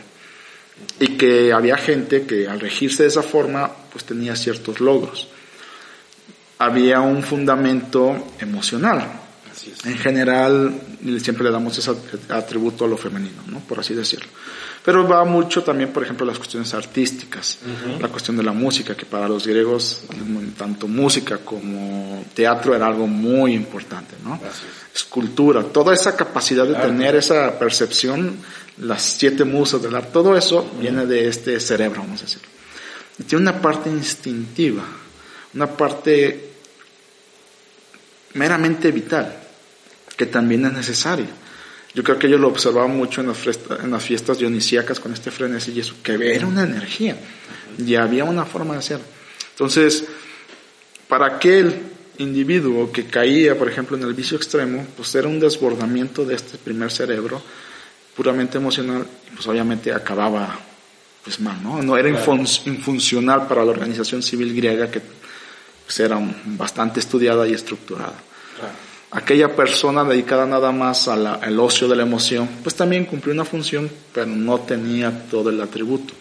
Y que había gente que al regirse de esa forma, pues tenía ciertos logros. Había un fundamento emocional. En general, siempre le damos ese atributo a lo femenino, ¿no? por así decirlo. Pero va mucho también, por ejemplo, las cuestiones artísticas, la cuestión de la música, que para los griegos, tanto música como teatro era algo muy importante, ¿no? Escultura, toda esa capacidad de tener esa percepción, las siete musas del arte, todo eso viene de este cerebro, vamos a decirlo. Y tiene una parte instintiva, una parte meramente vital, que también es necesaria. Yo creo que ellos lo observaban mucho en las, en las fiestas dionisíacas con este frenesí y eso, que era una energía y había una forma de hacer. Entonces, para aquel individuo que caía, por ejemplo, en el vicio extremo, pues era un desbordamiento de este primer cerebro puramente emocional, y pues obviamente acababa pues mal, ¿no? No era infuncional para la organización civil griega que pues, era bastante estudiada y estructurada aquella persona dedicada nada más al ocio de la emoción, pues también cumplió una función, pero no tenía todo el atributo.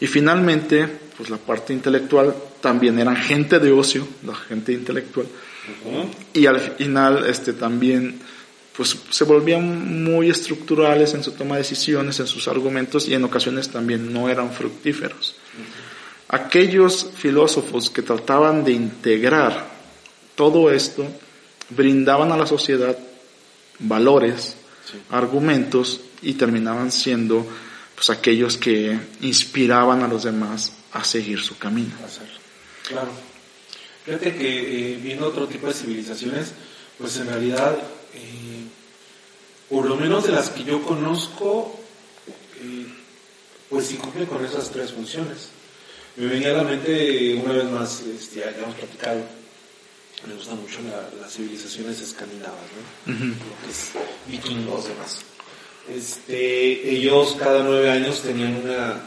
Y finalmente, pues la parte intelectual también eran gente de ocio, la gente intelectual. Y al final, este también, pues se volvían muy estructurales en su toma de decisiones, en sus argumentos y en ocasiones también no eran fructíferos. Aquellos filósofos que trataban de integrar todo esto, brindaban a la sociedad valores, argumentos y terminaban siendo pues aquellos que inspiraban a los demás a seguir su camino. Claro. Fíjate que eh, viendo otro tipo de civilizaciones, pues en realidad, eh, por lo menos de las que yo conozco, eh, pues sí cumplen con esas tres funciones. Me venía a la mente una vez más, este, ya hemos platicado, me gustan mucho las civilizaciones escandinavas, ¿no? Lo que es vikingos, demás. Este, ellos cada nueve años tenían una,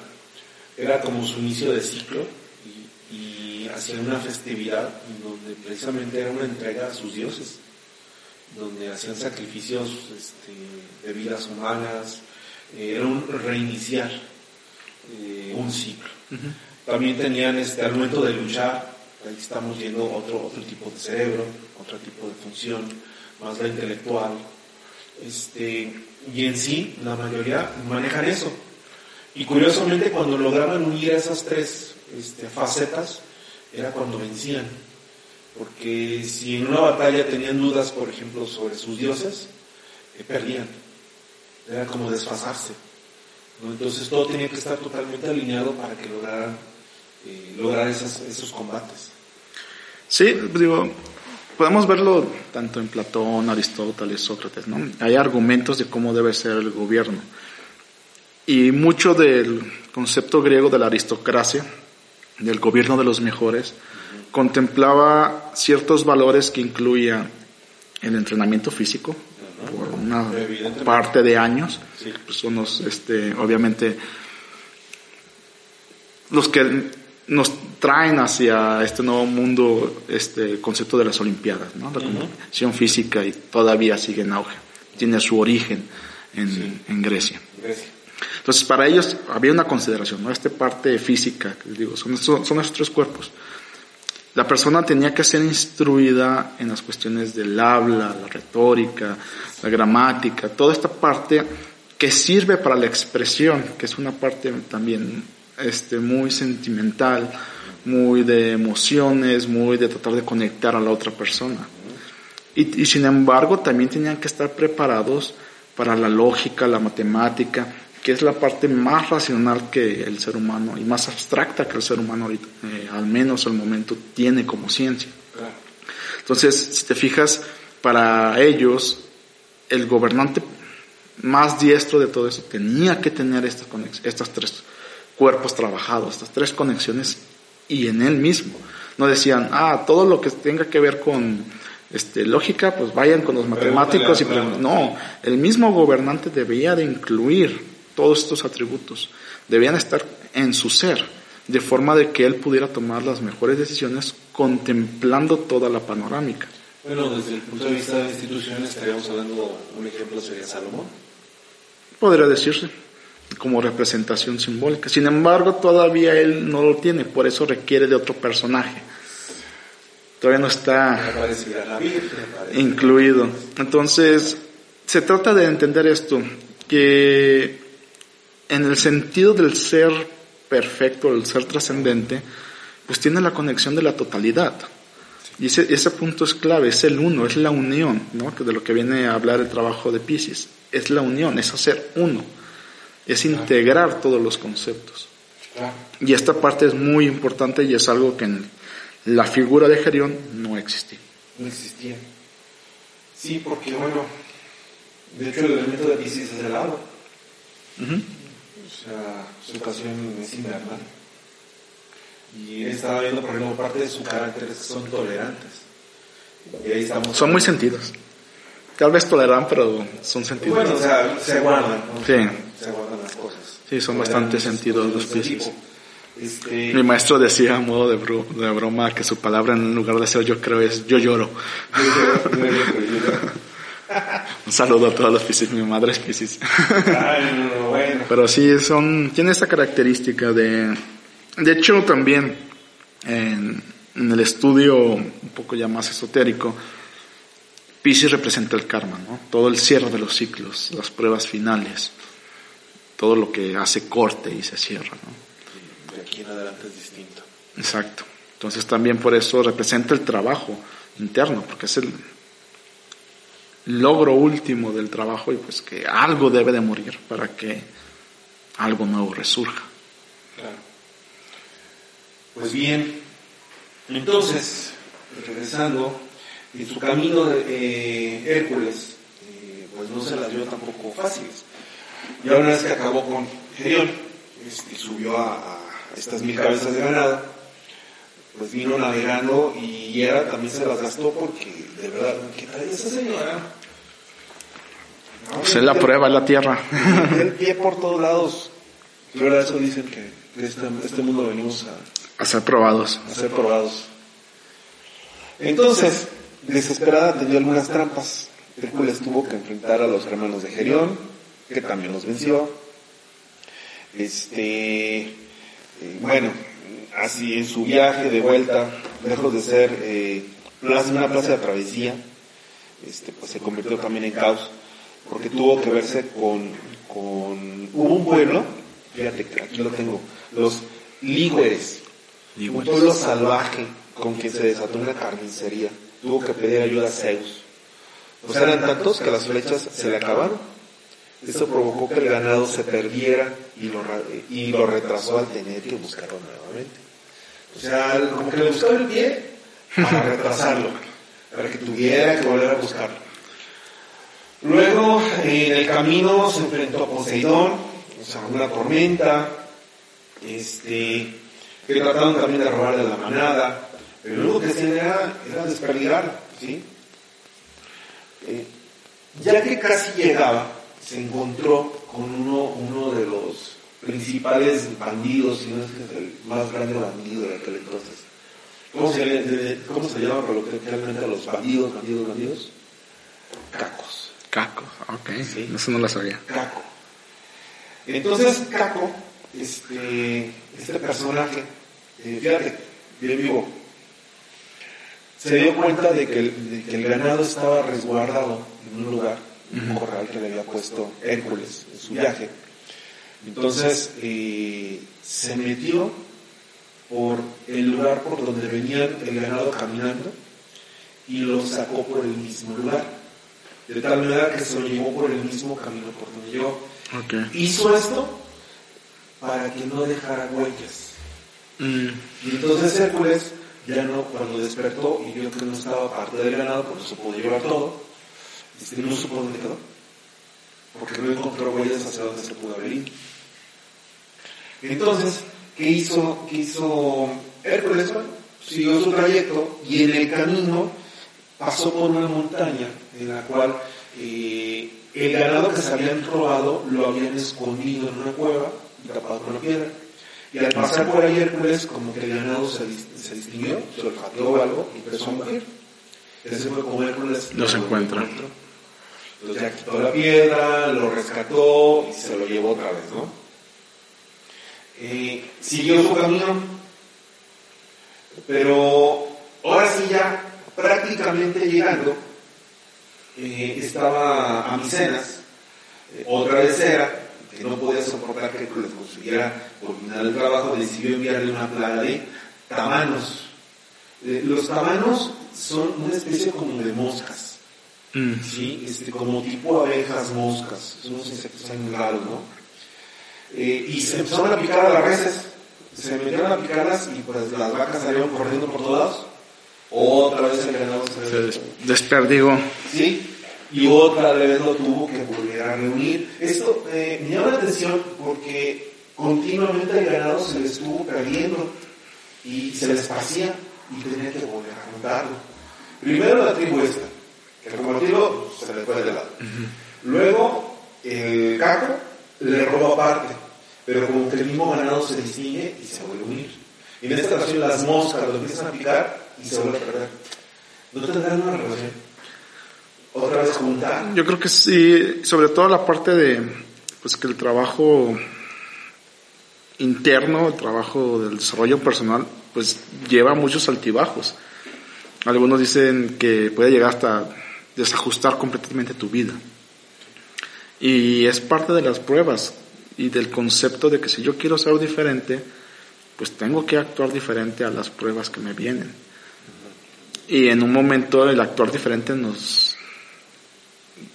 era como su inicio de ciclo y, hacían una festividad donde precisamente era una entrega a sus dioses, donde hacían sacrificios este, de vidas humanas, eh, era un reiniciar eh, un ciclo. También tenían este, al momento de luchar, ahí estamos viendo otro, otro tipo de cerebro, otro tipo de función, más la intelectual. Este, y en sí, la mayoría manejan eso. Y curiosamente, cuando lograban unir esas tres este, facetas, era cuando vencían. Porque si en una batalla tenían dudas, por ejemplo, sobre sus dioses, eh, perdían. Era como desfasarse. Entonces todo tenía que estar totalmente alineado para que lograran eh, lograr esos combates. Sí, digo, podemos verlo tanto en Platón, Aristóteles, Sócrates, ¿no? Hay argumentos de cómo debe ser el gobierno. Y mucho del concepto griego de la aristocracia, del gobierno de los mejores, contemplaba ciertos valores que incluía el entrenamiento físico, por una parte de años, pues son los, este, obviamente, los que nos traen hacia este nuevo mundo este concepto de las Olimpiadas, ¿no? La competición física y todavía sigue en auge. Tiene su origen en, en Grecia. Entonces, para ellos había una consideración, ¿no? Esta parte física, que digo, son, son, tres cuerpos. La persona tenía que ser instruida en las cuestiones del habla, la retórica, la gramática, toda esta parte que sirve para la expresión, que es una parte también este, muy sentimental, muy de emociones, muy de tratar de conectar a la otra persona. Y, sin embargo también tenían que estar preparados para la lógica, la matemática, que es la parte más racional que el ser humano y más abstracta que el ser humano eh, al menos al momento, tiene como ciencia. Entonces, si te fijas, para ellos, el gobernante más diestro de todo eso tenía que tener estas, estas tres cuerpos trabajados, estas tres conexiones y en él mismo. No decían, ah, todo lo que tenga que ver con este, lógica, pues vayan con los matemáticos y No, el mismo gobernante debía de incluir todos estos atributos debían estar en su ser, de forma de que él pudiera tomar las mejores decisiones contemplando toda la panorámica. Bueno, desde el punto de vista de instituciones estaríamos hablando, un ejemplo sería Salomón. Podría decirse, como representación simbólica. Sin embargo, todavía él no lo tiene, por eso requiere de otro personaje. Todavía no está incluido. Entonces, se trata de entender esto, que en el sentido del ser perfecto, el ser trascendente, pues tiene la conexión de la totalidad. Y ese, ese punto es clave, es el uno, es la unión, ¿no? de lo que viene a hablar el trabajo de Pisces. Es la unión, es hacer uno, es integrar todos los conceptos. Y esta parte es muy importante y es algo que en la figura de Gerión no existía. No existía. Sí, porque bueno, de hecho el elemento de Pisces es el agua. O sea, su ocasión es invernal. Y él estaba viendo, por ejemplo, parte de su carácter es que son tolerantes. Y ahí estamos. Son muy sentidos. Tal vez toleran, pero son sentidos. Bueno, o sea, se guardan. Sí. Se guardan las cosas. Sí, son bastante sentidos los piscis. Este... Mi maestro decía a modo de, bro, de, broma que su palabra en lugar de ser yo creo es yo lloro. Un saludo a todos los piscis, mi madre es piscis. Ay, no, bueno. Pero sí, son, tiene esta característica de, de hecho también en, en el estudio un poco ya más esotérico, Pisces representa el karma, ¿no? Todo el cierre de los ciclos, las pruebas finales, todo lo que hace corte y se cierra, ¿no? De aquí en adelante es distinto. Exacto. Entonces también por eso representa el trabajo interno, porque es el logro último del trabajo y pues que algo debe de morir para que algo nuevo resurja. Claro. Pues bien, entonces, regresando, en su camino de eh, Hércules, eh, pues no se las dio tampoco fáciles. Y una vez que acabó con Gerión, este, subió a, a, estas mil cabezas de ganado, pues vino navegando y Hera también se las gastó porque, de verdad, ¿qué trae esa señora? No, pues es la prueba, es la tierra. El pie por todos lados. De verdad, eso dicen que de este, este mundo venimos a, a ser probados. A ser probados. Entonces, desesperada tenía algunas trampas. Hércules tuvo que enfrentar a los hermanos de Gerión, que también los venció. Este, eh, bueno, así en su viaje de vuelta, lejos de ser eh, plaza, una plaza de travesía, este, pues se convirtió también en caos, porque tuvo que verse con, con hubo un pueblo, fíjate, aquí lo tengo, los Lígueres, un pueblo salvaje con quien se desató una carnicería tuvo que pedir ayuda a Zeus. Pues eran tantos que las flechas se le acabaron. Esto provocó que el ganado se perdiera y lo, y lo retrasó al tener que buscarlo nuevamente. O sea, como que le buscaba el pie para retrasarlo, para que tuviera que volver a buscarlo. Luego, en el camino se enfrentó a Poseidón, o sea, una tormenta, este, que trataron también de robarle la manada, pero lo que hacían era, era ¿sí? Eh, ya que casi llegaba, se encontró con uno, uno de los principales bandidos, si no es que es el más grande bandido de aquel entonces. ¿Cómo se, de, cómo se llama coloquialmente a los bandidos, bandidos, bandidos? Cacos. Cacos, ok. Sí. Eso no lo sabía. Caco. Entonces, Caco, este, este personaje, eh, fíjate, bien vivo, se dio cuenta de que, el, de que el ganado estaba resguardado en un lugar, un corral que le había puesto Hércules en su viaje. Entonces eh, se metió por el lugar por donde venía el ganado caminando y lo sacó por el mismo lugar. De tal manera que se lo llevó por el mismo camino por donde llegó. Okay. Hizo esto para que no dejara huellas. Mm. Y entonces Hércules ya no, cuando despertó y vio que no estaba parte del ganado, porque se pudo llevar todo, este, no supo dónde quedó, porque no encontró huellas hacia dónde se pudo haber ido. Entonces, ¿qué hizo, qué hizo Hércules? Bueno, siguió su trayecto y en el camino pasó por una montaña en la cual eh, el ganado que se habían robado lo habían escondido en una cueva y tapado con la piedra. Y al pasar por ahí Hércules, como que el ganado se, se distinguió, se olfateó o algo y empezó a morir. Ese fue como Hércules no se encuentra. Entonces ya quitó la piedra, lo rescató y se lo llevó otra vez, ¿no? Siguió su camino, pero ahora sí ya prácticamente llegando, eh, estaba a Micenas, eh, otra vez era, que no podía soportar que les consiguiera culminar el trabajo, decidió enviarle una plaga de tamanos. Eh, los tamanos son una especie como de moscas, Mm. ¿sí? este, como tipo abejas, moscas, son unos insectos raros, ¿no? Eh, y se empezaron a picar a las reses, se metieron a picarlas y pues las vacas salieron corriendo por todos lados. Otra vez el ganado se, Se des- desperdigó. ¿sí? Y otra vez lo tuvo que volver a reunir. Esto eh, me llama la atención porque continuamente el ganado se le estuvo perdiendo y se les esparcía y tenía que volver a juntarlo. Primero la tribu esta, como motivo se le fue de lado. Luego el caco le roba parte, pero como que el mismo ganado se distingue y se vuelve a unir. Y en esta ocasión las moscas lo empiezan a picar y se vuelve a perder. ¿No tendrán una relación? Otra vez juntar. Yo creo que sí, sobre todo la parte de, pues que el trabajo interno, el trabajo del desarrollo personal, pues lleva muchos altibajos. Algunos dicen que puede llegar hasta desajustar completamente tu vida. Y es parte de las pruebas y del concepto de que si yo quiero ser diferente, pues tengo que actuar diferente a las pruebas que me vienen. Y en un momento el actuar diferente nos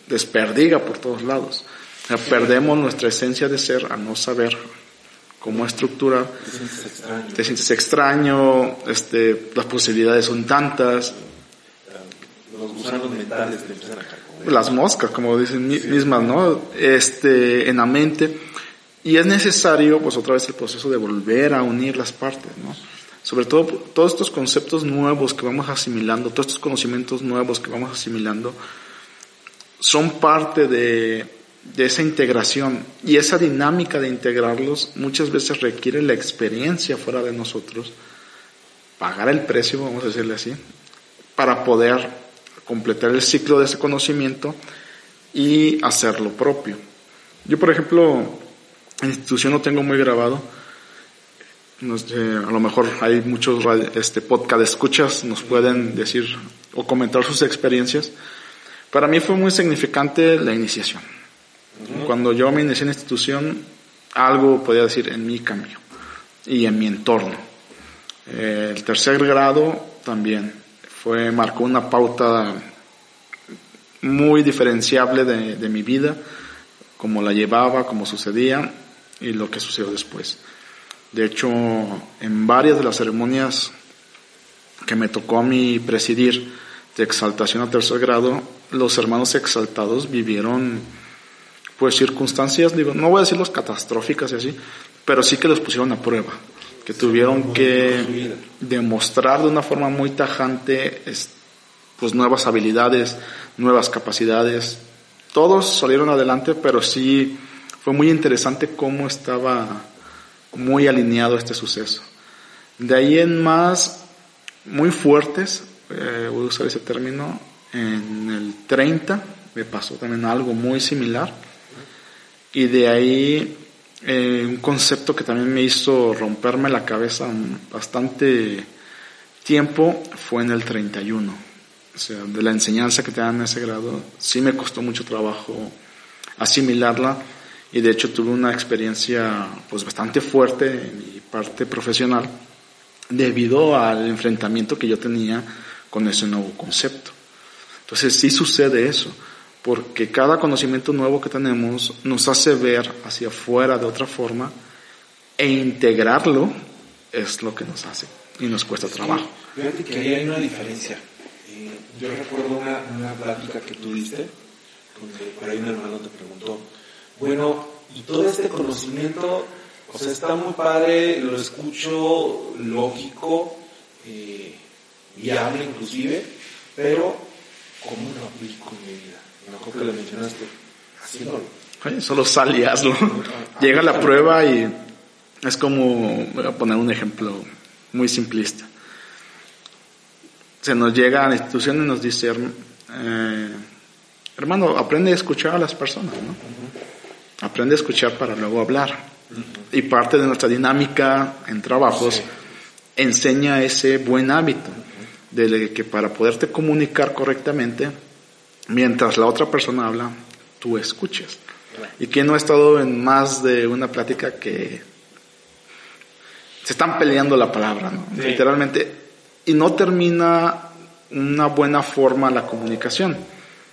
desperdiga por todos lados. O sea, perdemos nuestra esencia de ser al no saber cómo estructurar. Te sientes extraño. Te sientes extraño, este, las posibilidades son tantas, Los gusanos mentales te empiezan a caer. como- las moscas, como dicen mi- mismas, ¿no? Este, en la mente. Y es necesario, pues otra vez el proceso de volver a unir las partes, ¿no? Sobre todo todos estos conceptos nuevos que vamos asimilando, todos estos conocimientos nuevos que vamos asimilando, son parte de, de esa integración. Y esa dinámica de integrarlos muchas veces requiere la experiencia fuera de nosotros, pagar el precio, vamos a decirle así, para poder completar el ciclo de ese conocimiento y hacerlo propio. Yo, por ejemplo, en institución lo tengo muy grabado. No sé, a lo mejor hay muchos este, podcast escuchas, nos pueden decir o comentar sus experiencias. Para mí fue muy significante la iniciación. Cuando yo me inicié en institución, algo podía decir en mi cambio y en mi entorno. Eh, el tercer grado también fue, marcó una pauta muy diferenciable de, mi vida, cómo la llevaba, cómo sucedía y lo que sucedió después. De hecho, en varias de las ceremonias que me tocó a mí presidir de exaltación a tercer grado, los hermanos exaltados vivieron pues circunstancias, digo, no voy a decir los catastróficas y así, pero sí que los pusieron a prueba, que tuvieron que demostrar de una forma muy tajante es- pues nuevas habilidades, nuevas capacidades. Todos salieron adelante, pero sí fue muy interesante cómo estaba muy alineado este suceso. De ahí en más, muy fuertes, eh, voy a usar ese término, en el 30 me pasó también algo muy similar. Y de ahí eh, un concepto que también me hizo romperme la cabeza bastante tiempo fue en el 31. O sea, de la enseñanza que te dan en ese grado, sí me costó mucho trabajo asimilarla y de hecho tuve una experiencia pues bastante fuerte en mi parte profesional debido al enfrentamiento que yo tenía con ese nuevo concepto. Entonces sí sucede eso, porque cada conocimiento nuevo que tenemos nos hace ver hacia afuera de otra forma e integrarlo es lo que nos hace y nos cuesta trabajo. Fíjate que ahí hay una diferencia. Eh, yo recuerdo una, una plática que tú diste, donde por ahí un hermano te preguntó, bueno, y todo este conocimiento, o sea, está muy padre, lo escucho lógico, eh, viable inclusive, pero ¿cómo lo aplico en mi vida? Creo que le mencionaste, haciéndolo. Oye, solo sal y hazlo. Llega la prueba y es como, voy a poner un ejemplo muy simplista. Se nos llega a la institución y nos dice, eh, hermano, aprende a escuchar a las personas, ¿no? Aprende a escuchar para luego hablar. Y parte de nuestra dinámica en trabajos enseña ese buen hábito de que para poderte comunicar correctamente, mientras la otra persona habla, tú escuches. Y quien no ha estado en más de una plática que se están peleando la palabra, ¿no? Sí. literalmente, y no termina una buena forma la comunicación.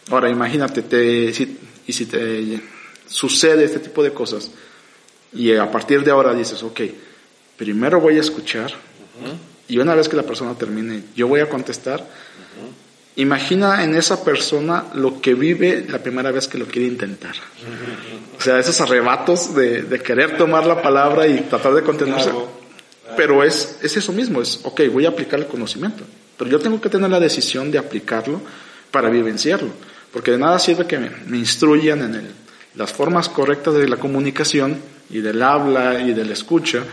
Ahora, imagínate, te, si- y si te sucede este tipo de cosas, y a partir de ahora dices, ok, primero voy a escuchar, y una vez que la persona termine, yo voy a contestar. Imagina en esa persona lo que vive la primera vez que lo quiere intentar. O sea, esos arrebatos de, de querer tomar la palabra y tratar de contenerse. Pero es, es eso mismo, es, ok, voy a aplicar el conocimiento. Pero yo tengo que tener la decisión de aplicarlo para vivenciarlo. Porque de nada sirve que me, me instruyan en el- las formas correctas de la comunicación y del habla y de la escucha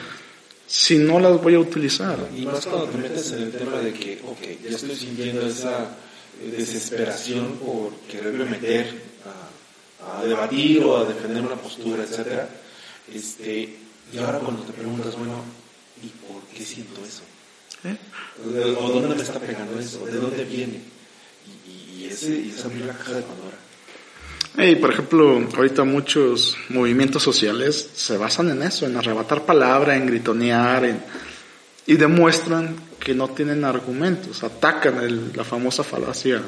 si no las voy a utilizar. Y más cuando te metes en el tema de que, ok, ya estoy sintiendo esa desesperación por quererme meter a, a debatir o a defender una postura, etcétera. Este, y ahora cuando te preguntas, bueno, ¿y por qué siento eso? ¿Eh? ¿De- ¿O dónde me está pegando eso? ¿De dónde viene? Y, y ese, y es abrir la caja de Pandora. Y por ejemplo, ahorita muchos movimientos sociales se basan en eso, en arrebatar palabra, en gritonear, en- y demuestran que no tienen argumentos, atacan el- la famosa falacia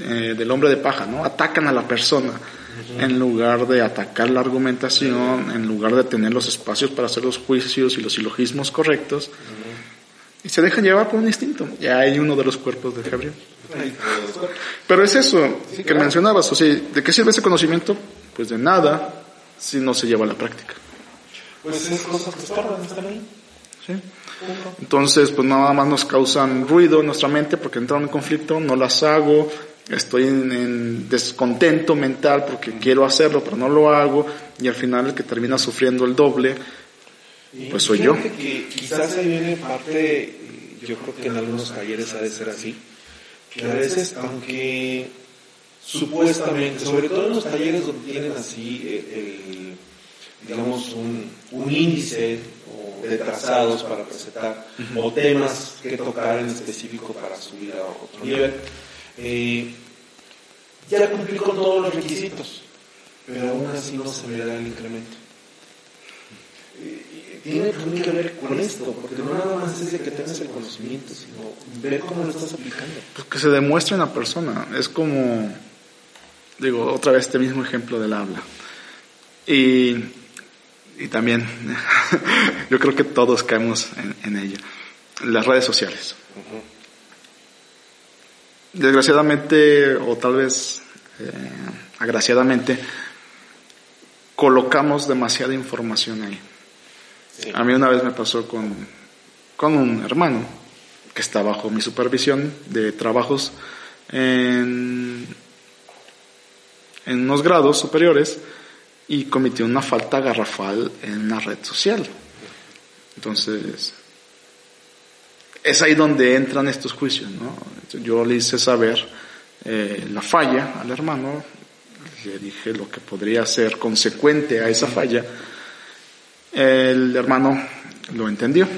eh, del hombre de paja, ¿no? Atacan a la persona en lugar de atacar la argumentación, en lugar de tener los espacios para hacer los juicios y los silogismos correctos, y se dejan llevar por un instinto. Ya hay uno de los cuerpos de Gabriel. Pero es eso que mencionabas, o sea, ¿de qué sirve ese conocimiento? Pues de nada si no se lleva a la práctica. Pues es cosas que están ahí. ¿sí? Entonces, pues nada más nos causan ruido en nuestra mente porque entraron en conflicto, no las hago, estoy en, en descontento mental porque quiero hacerlo, pero no lo hago, y al final el que termina sufriendo el doble, Pues soy yo. que quizás ahí viene parte, eh, yo creo que en algunos talleres ha de ser así, que a veces, aunque supuestamente, sobre todo en los talleres donde tienen así eh, el, digamos, un, un índice o de trazados para presentar, o temas que tocar en específico para subir a otro nivel, eh, ya cumplí con todos los requisitos, pero aún así no se me da el incremento tiene también que ver con esto, porque no nada más es de que tengas el conocimiento, sino ver cómo lo estás aplicando. pues que se demuestre en la persona. Es como, digo, otra vez este mismo ejemplo del habla. Y, y también, yo creo que todos caemos en, en ello. Las redes sociales. Desgraciadamente, o tal vez eh, agraciadamente, colocamos demasiada información ahí. Sí. A mí una vez me pasó con, con un hermano que está bajo mi supervisión de trabajos en, en unos grados superiores y cometió una falta garrafal en una red social. Entonces, es ahí donde entran estos juicios, ¿no? Yo le hice saber eh, la falla al hermano, le dije lo que podría ser consecuente a esa falla. El hermano lo entendió,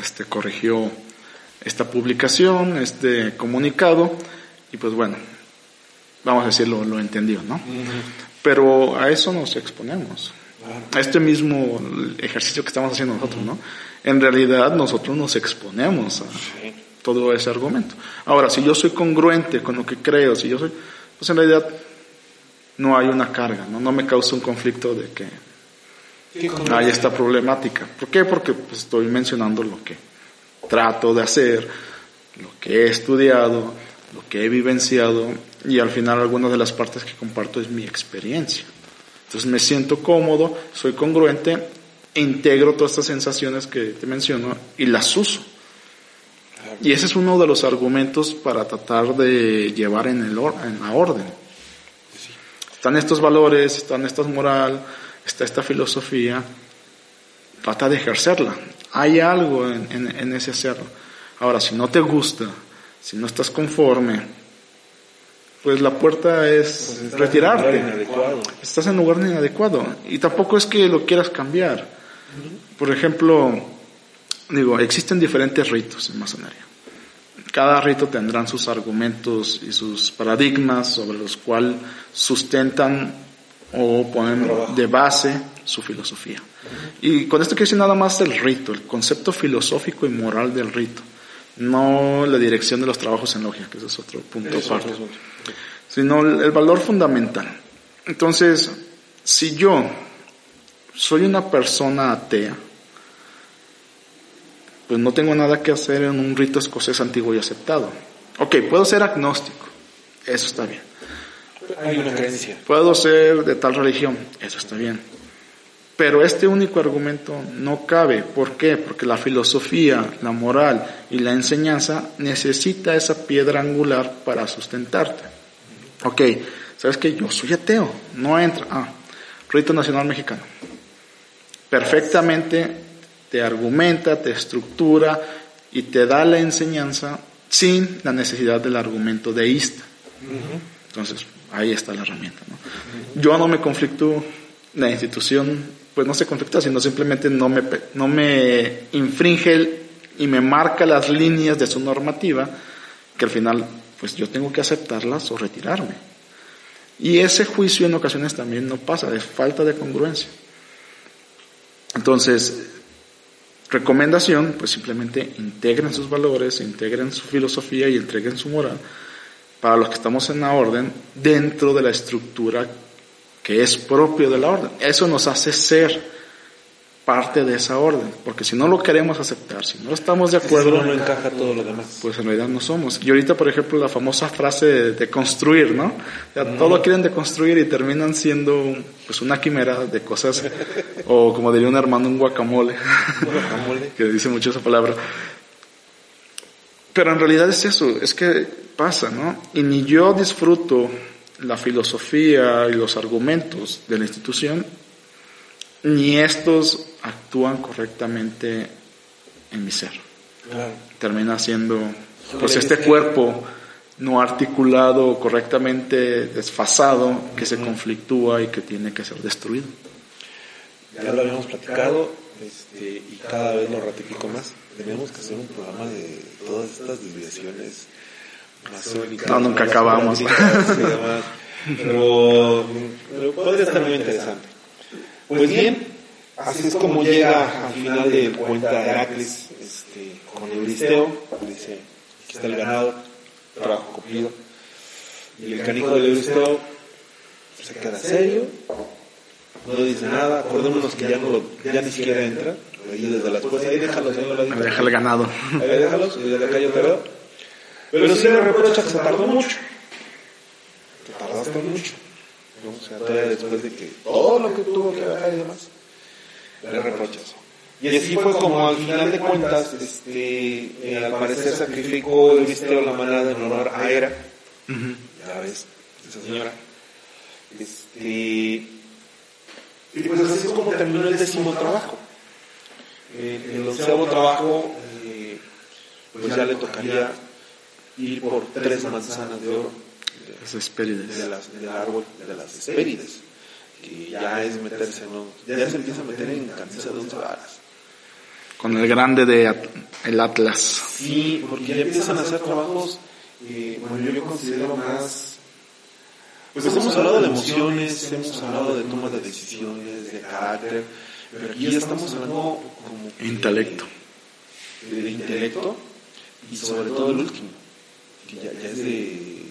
este corrigió esta publicación, este comunicado, y pues bueno, vamos a decirlo, lo entendió, ¿no? Pero a eso nos exponemos. A este mismo ejercicio que estamos haciendo nosotros, ¿no? En realidad nosotros nos exponemos a todo ese argumento. Ahora, si yo soy congruente con lo que creo, si yo soy, pues en realidad no hay una carga, ¿no? No me causa un conflicto de que hay esta problemática. ¿Por qué? Porque pues, estoy mencionando lo que trato de hacer, lo que he estudiado, lo que he vivenciado y al final algunas de las partes que comparto es mi experiencia. Entonces me siento cómodo, soy congruente, integro todas estas sensaciones que te menciono y las uso. Y ese es uno de los argumentos para tratar de llevar en, el or- la orden. Están estos valores, están estas moral, está esta filosofía, trata de ejercerla. Hay algo en, en, en ese hacerlo. Ahora, si no te gusta, si no estás conforme, pues la puerta es Pues retirarte. en lugar inadecuado. Estás en lugar inadecuado. Y tampoco es que lo quieras cambiar. Por ejemplo, digo, existen diferentes ritos en masonería. Cada rito tendrán sus argumentos y sus paradigmas sobre los cuales sustentan o ponen de base su filosofía. Y con esto quiero decir nada más el rito, el concepto filosófico y moral del rito, no la dirección de los trabajos en logia, que ese es otro punto aparte. Sino el, valor fundamental. Entonces, si yo soy una persona atea, pues no tengo nada que hacer en un rito escocés antiguo y aceptado. Ok, puedo ser agnóstico, eso está bien. Hay una creencia. Puedo ser de tal religión, eso está bien. Pero este único argumento no cabe. ¿Por qué? Porque la filosofía, la moral y la enseñanza necesita esa piedra angular para sustentarte. Ok, ¿sabes que Yo soy ateo, no entra. Ah, rito nacional mexicano. Perfectamente te argumenta, te estructura y te da la enseñanza sin la necesidad del argumento deísta. Entonces, ahí está la herramienta. Yo no me conflictúo, la institución, pues no se conflictúa, sino simplemente no me, no me infringe y me marca las líneas de su normativa, que al final, pues yo tengo que aceptarlas o retirarme. Y ese juicio en ocasiones también no pasa, de falta de congruencia. Entonces, recomendación, pues simplemente integren sus valores, integren su filosofía y entreguen su moral para los que estamos en la orden dentro de la estructura que es propio de la orden. Eso nos hace ser parte de esa orden, porque si no lo queremos aceptar, si no estamos de acuerdo, solo no encaja todo lo demás. pues en realidad no somos. Y ahorita, por ejemplo, la famosa frase de, de construir, ¿no? Sea, todo lo quieren de construir y terminan siendo pues una quimera de cosas, o como diría un hermano, un guacamole, Guacamole. que dice mucho esa palabra. Pero en realidad es eso, es que pasa, ¿no? Y ni yo disfruto la filosofía y los argumentos de la institución, ni estos actúan correctamente en mi ser Claro. termina siendo pues este es que- cuerpo no articulado, correctamente desfasado, que se conflictúa y que tiene que ser destruido. Ya lo habíamos platicado este, y cada vez lo ratifico más. Tenemos que hacer un programa de todas estas desviaciones masónicas. No, nunca acabamos. Pero, pero podría estar muy interesante. Pues bien, así es como llega al final de Heracles este, con Euristeo. Dice, aquí está el ganado, trabajo cumplido. Y el canijo del Euristeo se queda serio, no dice nada, acordémonos que ya, no lo, ya ni siquiera entra, ahí desde las puertas, ahí déjalos, ahí Me deja el ganado. ahí déjalos, y desde acá yo te veo. Pero sí le reprocha que se tardó mucho, que tardaste mucho, ¿no? o sea, todavía después de que todo lo que tuvo que dejar y demás, le reprocha eso. Y así fue como al final de cuentas, este, eh, al parecer sacrificó Euristeo la manada en honor a Hera, ya ves, esa señora. Este, y pues así es como terminó el décimo trabajo. Eh, el onceavo trabajo, eh, pues ya le tocaría ir por tres manzanas de oro Es Hespérides. de las, del árbol de las Hespérides, que ya es meterse, ¿no? ya se empieza a meter en camisa de once varas. Con el grande de At- el Atlas. Sí, porque ya empiezan a hacer trabajos, eh, bueno, yo considero más... Pues hemos hablado de emociones, hemos hablado de toma de decisiones, de carácter, pero aquí ya estamos hablando como... que Intelecto. De, de intelecto y sobre todo el último, que ya, ya es de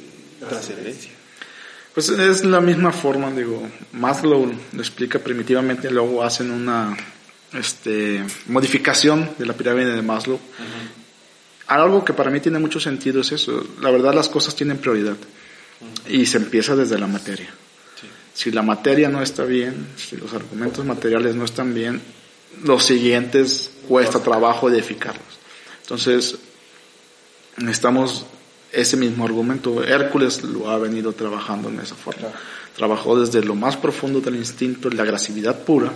trascendencia. Pues es la misma forma, digo, Maslow lo explica primitivamente, luego hacen una este, modificación de la pirámide de Maslow. Algo que para mí tiene mucho sentido es eso, la verdad las cosas tienen prioridad y se empieza desde la materia. Si la materia no está bien, si los argumentos materiales no están bien, los siguientes cuesta trabajo edificarlos. Entonces, necesitamos ese mismo argumento. Hércules lo ha venido trabajando en esa forma. trabajó desde lo más profundo del instinto, la agresividad pura,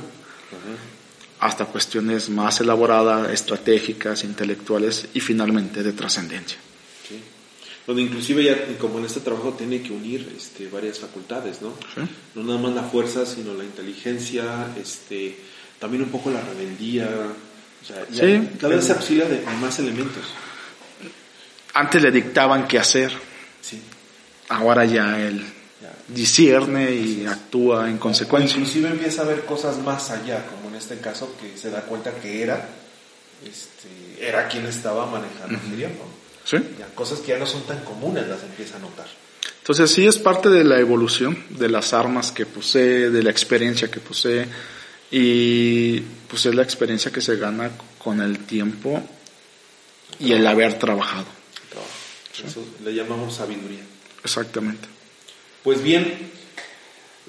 hasta cuestiones más elaboradas, estratégicas, intelectuales y finalmente de trascendencia. Donde inclusive ya, como en este trabajo, tiene que unir este, varias facultades, ¿no? No nada más la fuerza, sino la inteligencia, este, también un poco la rebeldía. O sea, cada vez se auxilia de, más elementos. Antes le dictaban qué hacer. Sí. Ahora ya él discierne y actúa en consecuencia. Inclusive empieza a ver cosas más allá, como en este caso que se da cuenta que era, este, era quien estaba manejando el tiempo. ¿Sí? cosas que ya no son tan comunes las empieza a notar. Entonces sí es parte de la evolución de las armas que posee, de la experiencia que posee y pues es la experiencia que se gana con el tiempo y el haber trabajado. Eso le llamamos sabiduría. Exactamente. Pues bien,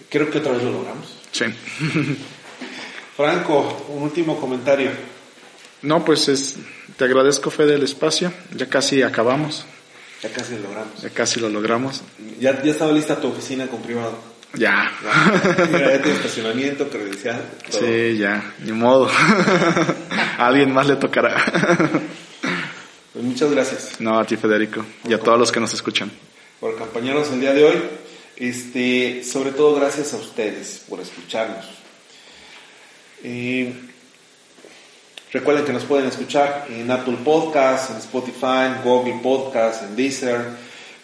creo que otra vez lo logramos. Sí. Franco, un último comentario. No, pues es, te agradezco, Fede, el espacio. Ya casi acabamos. Ya casi lo logramos. Ya casi lo logramos. Ya, ya estaba lista tu oficina con privado. Ya. Ya, tiene estacionamiento, credencial. Sí, ya, ni modo. a alguien más le tocará. Pues muchas gracias. No, a ti, Federico, y a todos los que nos escuchan. Por acompañarnos el día de hoy. Este, sobre todo gracias a ustedes por escucharnos. Eh, Recuerden que nos pueden escuchar en Apple Podcasts, en Spotify, en Google Podcasts, en Deezer.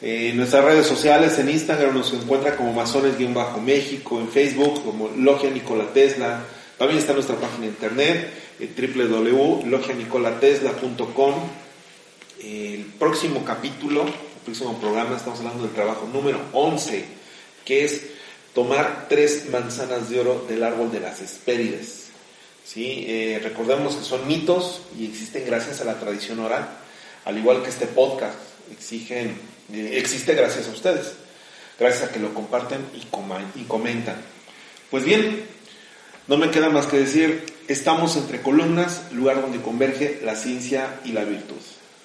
En nuestras redes sociales, en Instagram nos encuentra como Masones-México, en Facebook como Logia Nikola Tesla. También está nuestra página de internet, www.logianicolatesla.com. El próximo capítulo, el próximo programa, estamos hablando del trabajo número 11, que es tomar tres manzanas de oro del árbol de las Hespérides. ¿sí? Eh, recordemos que son mitos y existen gracias a la tradición oral, al igual que este podcast exigen, eh, existe gracias a ustedes, gracias a que lo comparten y, y comentan. Pues bien, no me queda más que decir, estamos entre columnas, lugar donde converge la ciencia y la virtud.